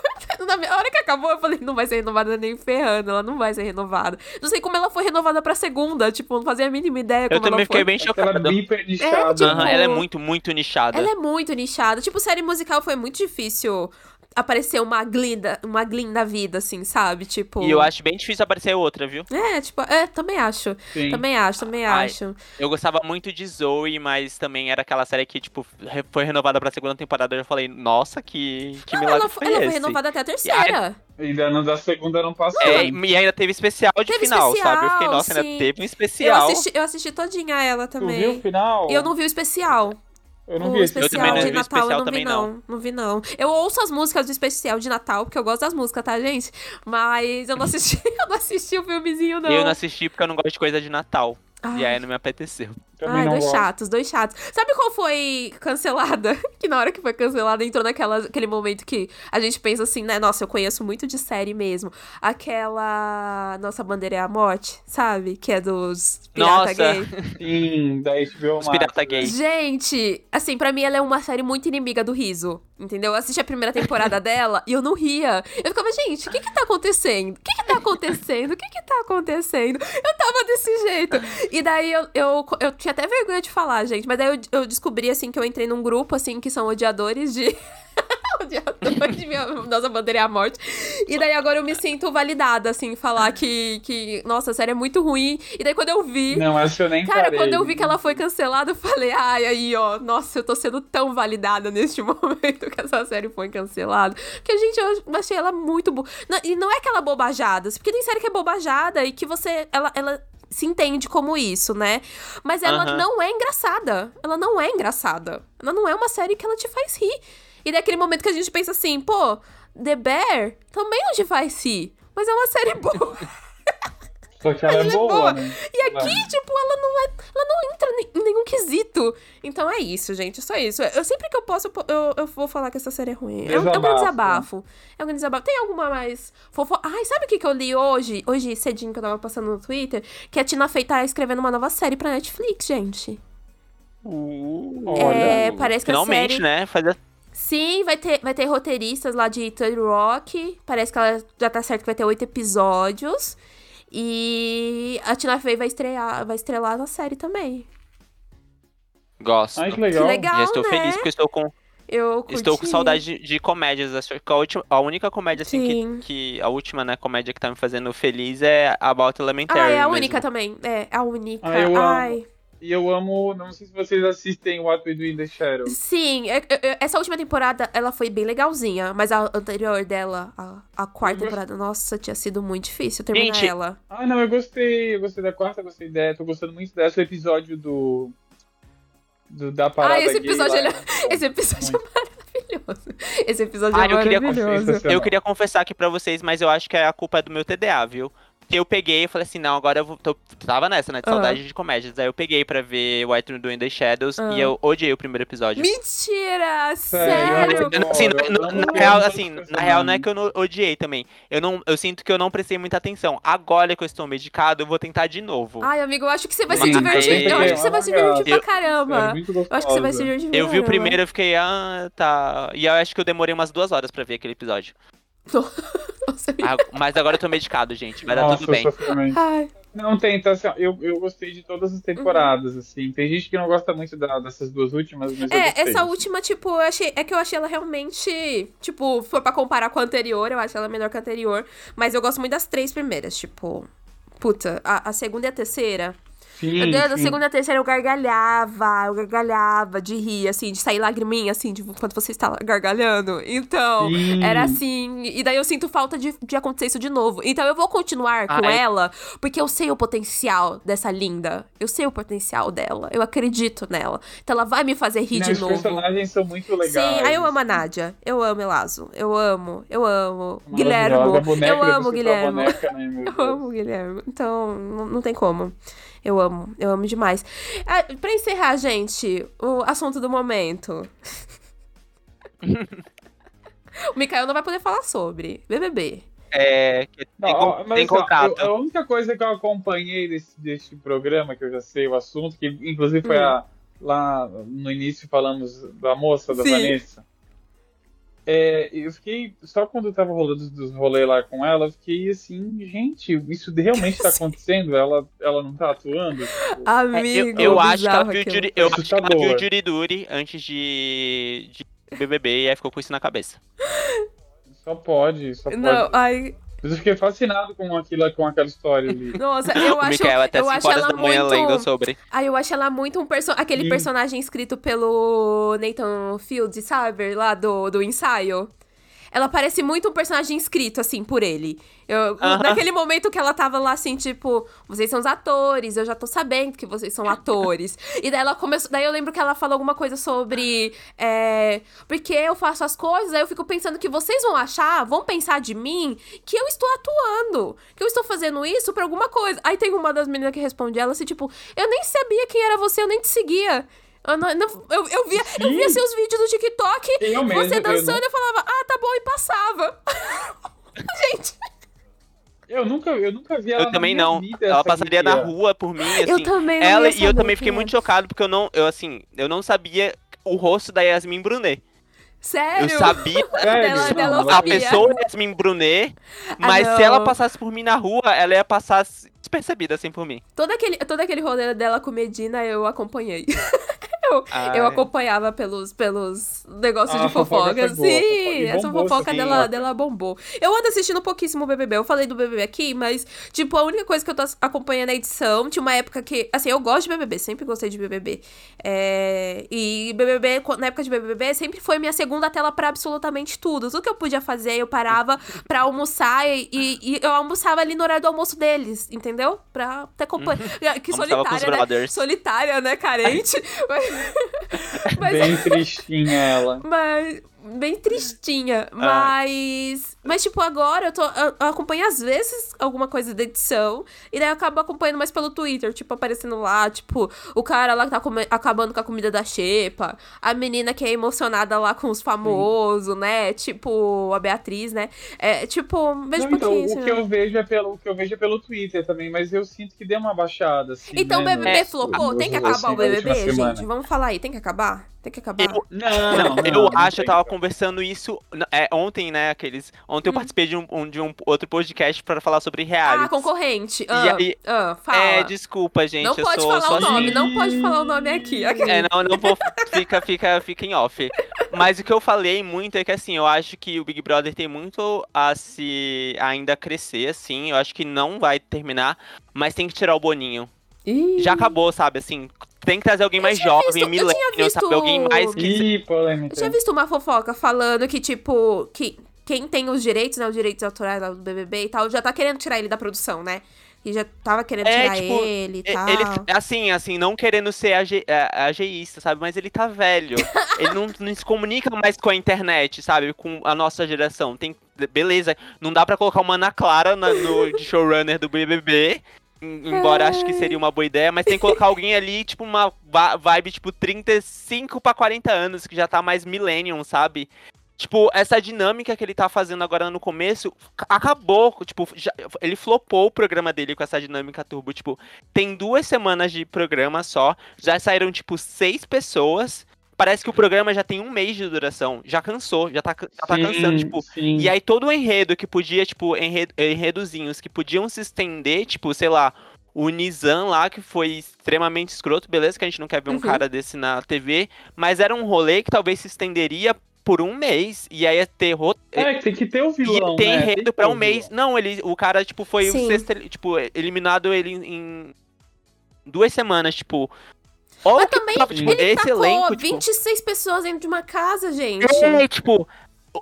na hora que acabou, eu falei, não vai ser renovada nem ferrando, ela não vai ser renovada. Não sei como ela foi renovada pra segunda, tipo, não fazia a mínima ideia Eu como também ela foi. fiquei bem Aquela chocado. biper nichada. tipo, Aham, ela é muito, muito nichada. Ela é muito nichada. Tipo, série musical foi muito difícil aparecer uma glinda, uma glin da vida, assim, sabe? Tipo. E eu acho bem difícil aparecer outra, viu? É, tipo, é, também acho. Sim. Também acho, também Ai, acho. Eu gostava muito de Zoe, mas também era aquela série que, tipo, foi renovada pra segunda temporada. Eu já falei, nossa, que, que Não, milagre ela, foi ela foi renovada até a terceira. Ainda não da segunda não passou. É, e ainda teve especial de Teve final, sabe? Eu fiquei, especial, nossa, ainda sim. teve um Eu especial. assisti, eu assisti todinha ela tu também. viu o final? Eu não vi o especial. Eu não o vi especial também não de vi Natal eu especial não vi, também, não. Não vi, não. Eu ouço as músicas do especial de Natal, porque eu gosto das músicas, tá, gente? Mas eu não assisti, eu não assisti o filmezinho, não. Eu não assisti porque eu não gosto de coisa de Natal. Ai. E aí não me apeteceu. Também Ai, não dois gosto. chatos, dois chatos. Sabe qual foi cancelada? Que na hora que foi cancelada entrou naquela, aquele momento que a gente pensa assim, né? Nossa, eu conheço muito de série mesmo. Aquela Nossa Bandeira é a Morte, sabe? Que é dos pirata Nossa. gay. Sim, da HBO Os Max. pirata gay. Gente, assim, pra mim ela é uma série muito inimiga do riso. Entendeu? Eu assisti a primeira temporada dela e eu não ria. Eu ficava, gente, o que que tá acontecendo? O que que tá acontecendo? O que que tá acontecendo? Eu tava desse jeito. E daí eu, eu, eu tinha até vergonha de falar, gente. Mas daí eu, eu descobri, assim, que eu entrei num grupo, assim, que são odiadores de. odiadores de minha, Nossa Bandeira é a Morte. E daí agora eu me sinto validada, assim, falar que, que, nossa, a série é muito ruim. E daí quando eu vi. Não, essa eu nem Cara, parei. quando eu vi que ela foi cancelada, eu falei, ai, aí, ó, nossa, eu tô sendo tão validada neste momento que essa série foi cancelada. Porque, gente, eu achei ela muito boa. E não é aquela bobajada, porque tem série que é bobajada e que você. Ela, ela se entende como isso, né? Mas ela Aham. não é engraçada. Ela não é engraçada. Ela não é uma série que ela te faz rir. E daquele momento que a gente pensa assim, pô, The Bear também não te faz rir. Mas é uma série boa. Só que ela é Ela é boa, boa. né? E aqui, Vai. tipo, ela não é. Ela não entra em nenhum quesito. Então é isso, gente. É só isso. Eu sempre que eu posso, eu, eu, vou falar que essa série é ruim. É, um- é um grande Desabafo. desabafo. É um grande desabafo. Tem alguma mais fofo... Ai, sabe o que, que eu li hoje? Hoje, cedinho, que eu tava passando no Twitter? Que a Tina Fey tá escrevendo uma nova série pra Netflix, gente. Uh, Olha. É, parece que a Finalmente, série- né? Fazia, Sim, vai ter, vai ter roteiristas lá de Third Rock. Parece que ela já tá certo que vai ter oito episódios. E a Tina Fey vai estrear, vai estrelar na série também. Gosto. Ai, que legal. Que legal, Já estou né? feliz porque estou com, Eu estou com curti. saudade de, de comédias. Acho que a, última, a única comédia, assim, Sim. que, que. A última, né, comédia que tá me fazendo feliz é About Elementary. Ah, é a mesmo. única também. É, a única. Ah, eu amo. E eu amo, não sei se vocês assistem What We Do in the Shadows. Sim, é- é- é- essa última temporada ela foi bem legalzinha, mas a anterior dela, a, a quarta temporada, nossa, tinha sido muito difícil terminar Gente, ela. Ah, não, eu gostei. Eu gostei da quarta, gostei dessa. Tô gostando muito dessa. O episódio do. do da parada Ah, esse gay episódio, lá, ele- é. Esse episódio Muito. é maravilhoso. Esse episódio Ah, é eu queria maravilhoso. confessar. Eu queria confessar aqui pra vocês, mas eu acho que a culpa é do meu TDA, viu? Porque eu peguei e falei assim, não, agora eu vou. Tô, tava nessa, né? De saudade de comédias. Aí eu peguei pra ver White Do in the Shadows Ah. e eu odiei o primeiro episódio. Mentira! Sério? Eu Assim, adoro, na, eu real, assim, na real não é personagens. que eu não odiei também. Eu não, eu sinto que eu não prestei muita atenção. Agora que eu estou medicado, eu vou tentar de novo. Ai, amigo, eu acho que você vai se Sim, divertir. eu Eu acho que você vai se divertir pra Eu- caramba. É Eu acho que você vai se divertir eu vi o pra primeiro e fiquei, ah, tá. E eu acho que eu demorei umas duas horas pra ver aquele episódio. Nossa. Ah, mas agora eu tô medicado, gente. Vai dar Nossa, tudo bem. Não, tem, tá, assim, ó, eu, eu gostei de todas as temporadas, assim. Tem gente que não gosta muito da- dessas duas últimas, mas É, essa última, tipo, eu achei. É que eu achei ela realmente. Tipo, foi pra comparar com a anterior, eu acho ela melhor que a anterior. Mas eu gosto muito das três primeiras, tipo. Puta, a, a segunda e a terceira. Sim, Meu Deus, da segunda e terceira eu gargalhava, eu gargalhava de rir, assim, de sair lagriminha, assim, de, quando você está gargalhando. Então, Sim. era assim. E daí eu sinto falta de, de acontecer isso de novo. Então eu vou continuar com Ah, é? ela, porque eu sei o potencial dessa linda. Eu sei o potencial dela. Eu acredito nela. Então ela vai me fazer rir Não, de os novo. personagens são muito legais. Sim, aí eu amo a Nádia. Eu amo Elazo. Eu amo, eu amo. A boneca, Eu amo Guilhermo. boneca, né, Eu amo Guilherme. Então, não, não tem como. Eu amo, eu amo demais. Ah, pra encerrar, gente, o assunto do momento. o Mikael não vai poder falar sobre BBB. É, que tem, Não, tem assim, ó, a única coisa que eu acompanhei desse, desse programa, que eu já sei o assunto, que inclusive foi Hum. a- lá no início falamos da moça, da Sim. Vanessa. É, eu fiquei, só quando eu tava rolando dos rolês lá com ela, eu fiquei assim, gente, isso realmente tá acontecendo? Ela, ela não tá atuando? É, Amigo, eu, eu acho que ela viu. Juri, eu acho que ela viu Assustador. Juriduri antes de, de BBB e aí ficou com isso na cabeça. só pode, só pode. Não, ai, Mas eu fiquei fascinado com aquilo, com aquela história ali. nossa, eu acho, Mikael até eu 5 acho horas ela da manhã muito... lendo sobre. Ai, eu acho ela muito um perso aquele Sim. personagem escrito pelo Nathan Fields, sabe? Lá do, do ensaio. Ela parece muito um personagem escrito, assim, por ele. Eu, Aham. Naquele momento que ela tava lá, assim, tipo, vocês são os atores, eu já tô sabendo que vocês são atores. e daí ela começou. Daí eu lembro que ela falou alguma coisa sobre. É, porque eu faço as coisas, aí eu fico pensando que vocês vão achar, vão pensar de mim que eu estou atuando. Que eu estou fazendo isso por alguma coisa. Aí tem uma das meninas que responde ela assim, tipo, eu nem sabia quem era você, eu nem te seguia. Eu, não- não- eu, eu via, eu via seus vídeos do TikTok, Eu mesmo, você eu dançando, não- eu falava, ah, tá bom, e passava. Gente, Eu nunca, eu nunca vi ela Eu na também minha não. vida, Ela passaria na rua por mim, assim. eu também não Ela ia e eu também fiquei era. muito chocado porque eu não, eu assim, eu não sabia o rosto da Yasmin Brunet. Sério? Eu sabia Sério? Dela- dela Não, eu a pessoa Yasmin Brunet, mas Ah, se ela não. passasse por mim na rua, ela ia passar despercebida assim por mim. Todo aquele, todo aquele rolê dela com Medina eu acompanhei. eu, eu acompanhava pelos, pelos negócios Ah, de a fofoca fofoca. Sim, essa fofoca dela, dela bombou. Eu ando assistindo pouquíssimo BBB. Eu falei do BBB aqui, mas, tipo, a única coisa que eu tô acompanhando é a edição. Tinha uma época que. Assim, eu gosto de BBB, sempre gostei de BBB. É, e BBB, na época de BBB, sempre foi minha segunda tela pra absolutamente tudo. Tudo que eu podia fazer, eu parava pra almoçar e, e- eu almoçava ali no horário do almoço deles, entendeu? Pra ter companhia. Que com os solitária, né? Solitária, né? Carente. Mas- mas, Bem tristinha ela. mas bem tristinha. Ah. Mas. Mas, tipo, agora eu, tô, eu, eu acompanho às vezes alguma coisa da edição. E daí eu acabo acompanhando mais pelo Twitter, tipo, aparecendo lá, tipo, o cara lá que tá come- acabando com a comida da Xepa, a menina que é emocionada lá com os famosos, né? Tipo, a Beatriz, né? É, tipo, vejo Não, então, pouquinho. o que né? eu vejo é pelo, o que eu vejo é pelo Twitter também, mas eu sinto que deu uma baixada, assim. Então o né, BBB no- flopou? Tem que assim, acabar o BBB, semana. gente? Vamos falar aí, tem que acabar? Tem que acabar. Eu, não, não, eu acho, eu tava conversando isso é, ontem, né? Aqueles. Ontem hum. eu participei de um, de um outro podcast pra falar sobre reality. Ah, concorrente. Ah, e, ah, fala. É, desculpa, gente. Não pode sou, falar o nome, assim. não pode falar o nome aqui. aqui. É, não, não vou. Fica, fica, fica em off. Mas o que eu falei muito é que assim, eu acho que o Big Brother tem muito a se ainda crescer, assim. Eu acho que não vai terminar, mas tem que tirar o Boninho. Ih. Já acabou, sabe? Assim, tem que trazer alguém mais jovem, milênio, sabe? Alguém mais que. Ih, polêmica. Eu tinha visto uma fofoca falando que, tipo, que quem tem os direitos, né? Os direitos autorais do BBB e tal, já tá querendo tirar ele da produção, né? E já tava querendo é, tirar tipo, ele e tal. Ele, assim, assim, não querendo ser age, ageísta, sabe? Mas ele tá velho. ele não, não se comunica mais com a internet, sabe? Com a nossa geração. Tem, beleza, não dá pra colocar uma Ana Clara na, no de showrunner do BBB Embora acho que seria uma boa ideia, mas tem que colocar alguém ali, tipo, uma vibe, tipo, 35 para 40 anos, que já tá mais millennium, sabe? Tipo, essa dinâmica que ele tá fazendo agora no começo acabou. Tipo, já, ele flopou o programa dele com essa dinâmica turbo. Tipo, tem duas semanas de programa só. Já saíram, tipo, seis pessoas parece que o programa já tem um mês de duração. Já cansou, já tá, já tá sim, cansando, tipo. Sim. E aí todo o enredo que podia, tipo, enredo, enredozinhos que podiam se estender, tipo, sei lá, o Nizam lá, que foi extremamente escroto, beleza, que a gente não quer ver um uhum. cara desse na TV, mas era um rolê que talvez se estenderia por um mês, e aí ia ter É, tem que ter o vilão, Ia ter né? enredo pra um mês. Não, ele, o cara, tipo, foi Sim. o sexto, tipo, eliminado ele em duas semanas, tipo, Olha Mas também top, tipo, ele esse elenco, 26 tipo... pessoas dentro de uma casa, gente. É, tipo,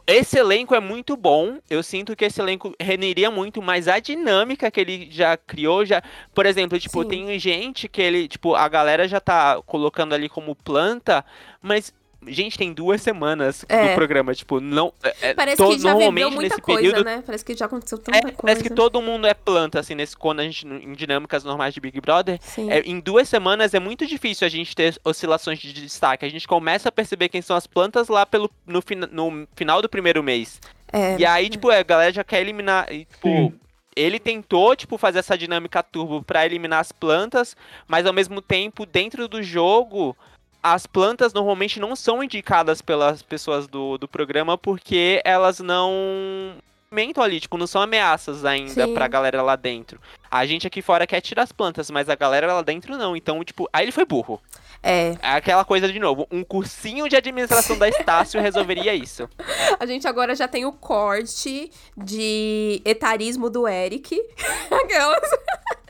esse elenco é muito bom. Eu sinto que esse elenco renderia muito, mas a dinâmica que ele já criou, já. Por exemplo, tipo, Sim. tem gente que ele, tipo, a galera já tá colocando ali como planta, mas Gente, tem duas semanas é. do programa, tipo, não. É, é parece que já viveu muita coisa, período, né? Parece que já aconteceu tanta é, coisa. Parece que todo mundo é planta, assim, nesse quando a gente, em dinâmicas normais de Big Brother. É, em duas semanas é muito difícil a gente ter oscilações de destaque. A gente começa a perceber quem são as plantas lá pelo, no, no final do primeiro mês. É. E aí, tipo, a galera já quer eliminar. E, tipo, Sim ele tentou, tipo, fazer essa dinâmica turbo para eliminar as plantas, mas ao mesmo tempo, dentro do jogo, as plantas normalmente não são indicadas pelas pessoas do, do programa porque elas não mentam ali, tipo, não são ameaças ainda Sim. pra galera lá dentro. A gente aqui fora quer tirar as plantas, mas a galera lá dentro não. Então, tipo, aí ele foi burro. É. é aquela coisa de novo, um cursinho de administração da Estácio resolveria isso. A gente agora já tem o corte de etarismo do Eric. Aquelas.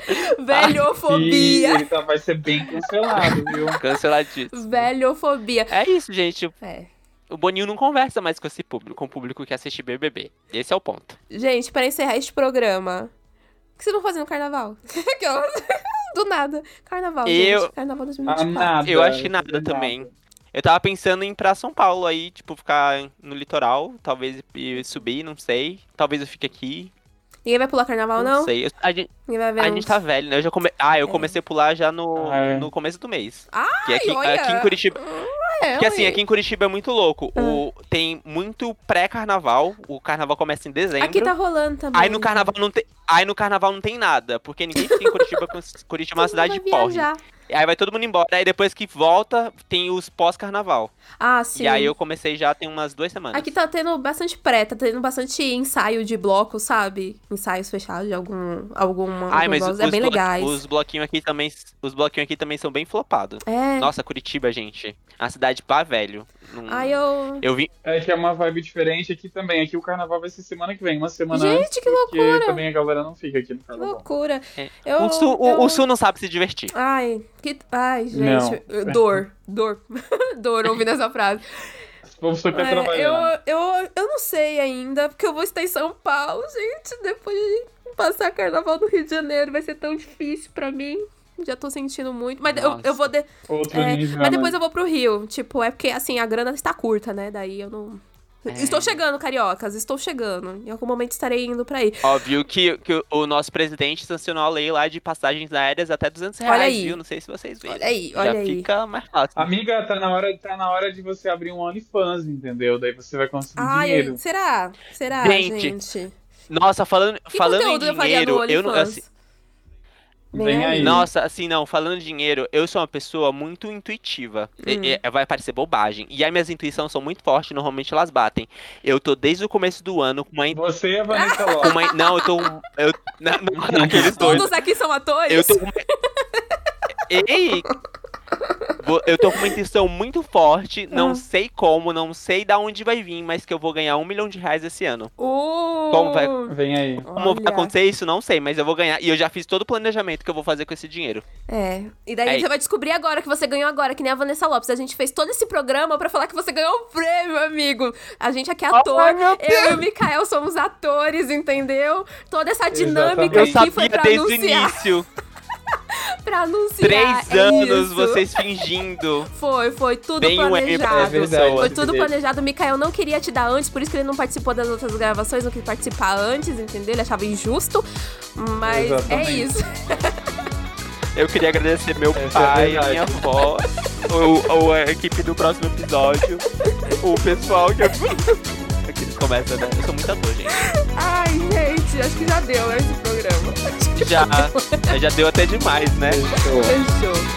Velhofobia. Ele tá, vai ser bem cancelado, viu? Canceladíssimo. Velhofobia. É isso, gente. É. O Boninho não conversa mais com esse público, com o público que assiste BBB. Esse é o ponto. Gente, para encerrar este programa, que vocês vão fazer no carnaval? Do nada. Carnaval, eu... gente. Carnaval 2024. Ah, nada, eu acho que nada, nada também. Eu tava pensando em ir pra São Paulo aí, tipo, ficar no litoral, talvez subir, não sei. Talvez eu fique aqui. Ninguém vai pular carnaval, não? Não sei. a gente, a gente tá velho, né? Eu já come... Ah, eu é. comecei a pular já no, ah, é. no começo do mês. Ah, aqui, olha. aqui em Curitiba. Hum. É, Porque assim, aqui em Curitiba é muito louco. O, ah. tem muito pré-carnaval. O carnaval começa em dezembro. Aqui tá rolando também. Aí no carnaval não tem, aí no carnaval não tem nada. Porque ninguém fica em Curitiba. Curitiba é uma cidade de porre. Aí vai todo mundo embora. Aí depois que volta, tem os pós-carnaval. Ah, sim. E aí eu comecei já tem umas duas semanas. Aqui tá tendo bastante pré, tá tendo bastante ensaio de bloco, sabe? Ensaios fechados de algum. alguma Ai, mas os, é bem legais. Os bloquinhos aqui também. Os bloquinhos aqui também são bem flopados. É. Nossa, Curitiba, gente. A cidade pá velho. Num... Ai, eu. Eu vi. É que é uma vibe diferente aqui também. Aqui o carnaval vai ser semana que vem, uma semana Gente, antes, que loucura! também a galera não fica aqui no carnaval. Que loucura. É. Eu, o, sul, eu... o, Sul não sabe se divertir. Ai, que. Ai, gente. Não. Dor. Dor. Dor ouvindo essa frase. Vamos é. Eu, eu, eu não sei ainda, porque eu vou estar em São Paulo, gente. Depois de passar carnaval no Rio de Janeiro, vai ser tão difícil pra mim. Já tô sentindo muito. Mas eu, eu vou. De... É, nível, mas depois né? eu vou pro Rio. Tipo, é porque assim, a grana está curta, né? Daí eu não. É. Estou chegando, cariocas, estou chegando. Em algum momento estarei indo pra aí. Óbvio que, que o nosso presidente sancionou a lei lá de passagens aéreas até 200 reais, olha aí. viu? Não sei se vocês viram. Olha aí, olha Já aí. fica mais fácil. Amiga, tá na, hora, tá na hora de você abrir um OnlyFans, entendeu? Daí você vai conseguir Ai, dinheiro. Será? Será, gente? gente? Nossa, falando, falando em dinheiro, eu não... Assim, Vem aí. Nossa, assim, não, falando de dinheiro, eu sou uma pessoa muito intuitiva. Hum. E, e, vai parecer bobagem. E as minhas intuições são muito fortes, normalmente elas batem. Eu tô desde o começo do ano com uma. Você é a Vanessa Lopes. Uma... Não, eu tô. Eu... Não, não, aqueles dois. Todos aqui são atores? Eu tô. Ei! Eu tô com uma intenção muito forte, não ah. sei como, não sei da onde vai vir, mas que eu vou ganhar um milhão de reais esse ano. Uh, como vai, Vem aí. Como Olha. vai acontecer isso, não sei, mas eu vou ganhar. E eu já fiz todo o planejamento que eu vou fazer com esse dinheiro. É. E daí é. você vai descobrir agora que você ganhou agora, que nem a Vanessa Lopes. A gente fez todo esse programa para falar que você ganhou um prêmio, amigo. A gente aqui é ator. Oh, eu e o Mikael somos atores, entendeu? Toda essa dinâmica Exatamente. aqui foi pra desde anunciar. o início. pra anunciar. Três é anos isso. vocês fingindo. Foi, foi tudo Bem planejado. É foi tudo planejado. O Mikael não queria te dar antes, por isso que ele não participou das outras gravações, não quis participar antes, entendeu? Ele achava injusto. Mas é Exatamente. é isso. Eu queria agradecer meu Essa é pai, é minha avó, ou, a equipe do próximo episódio, o pessoal que. Aqui eles começam, né? Eu sou muito ator, gente. Ai, gente, acho que já deu, né, esse programa. Já, já deu até demais, né? Fechou. Fechou.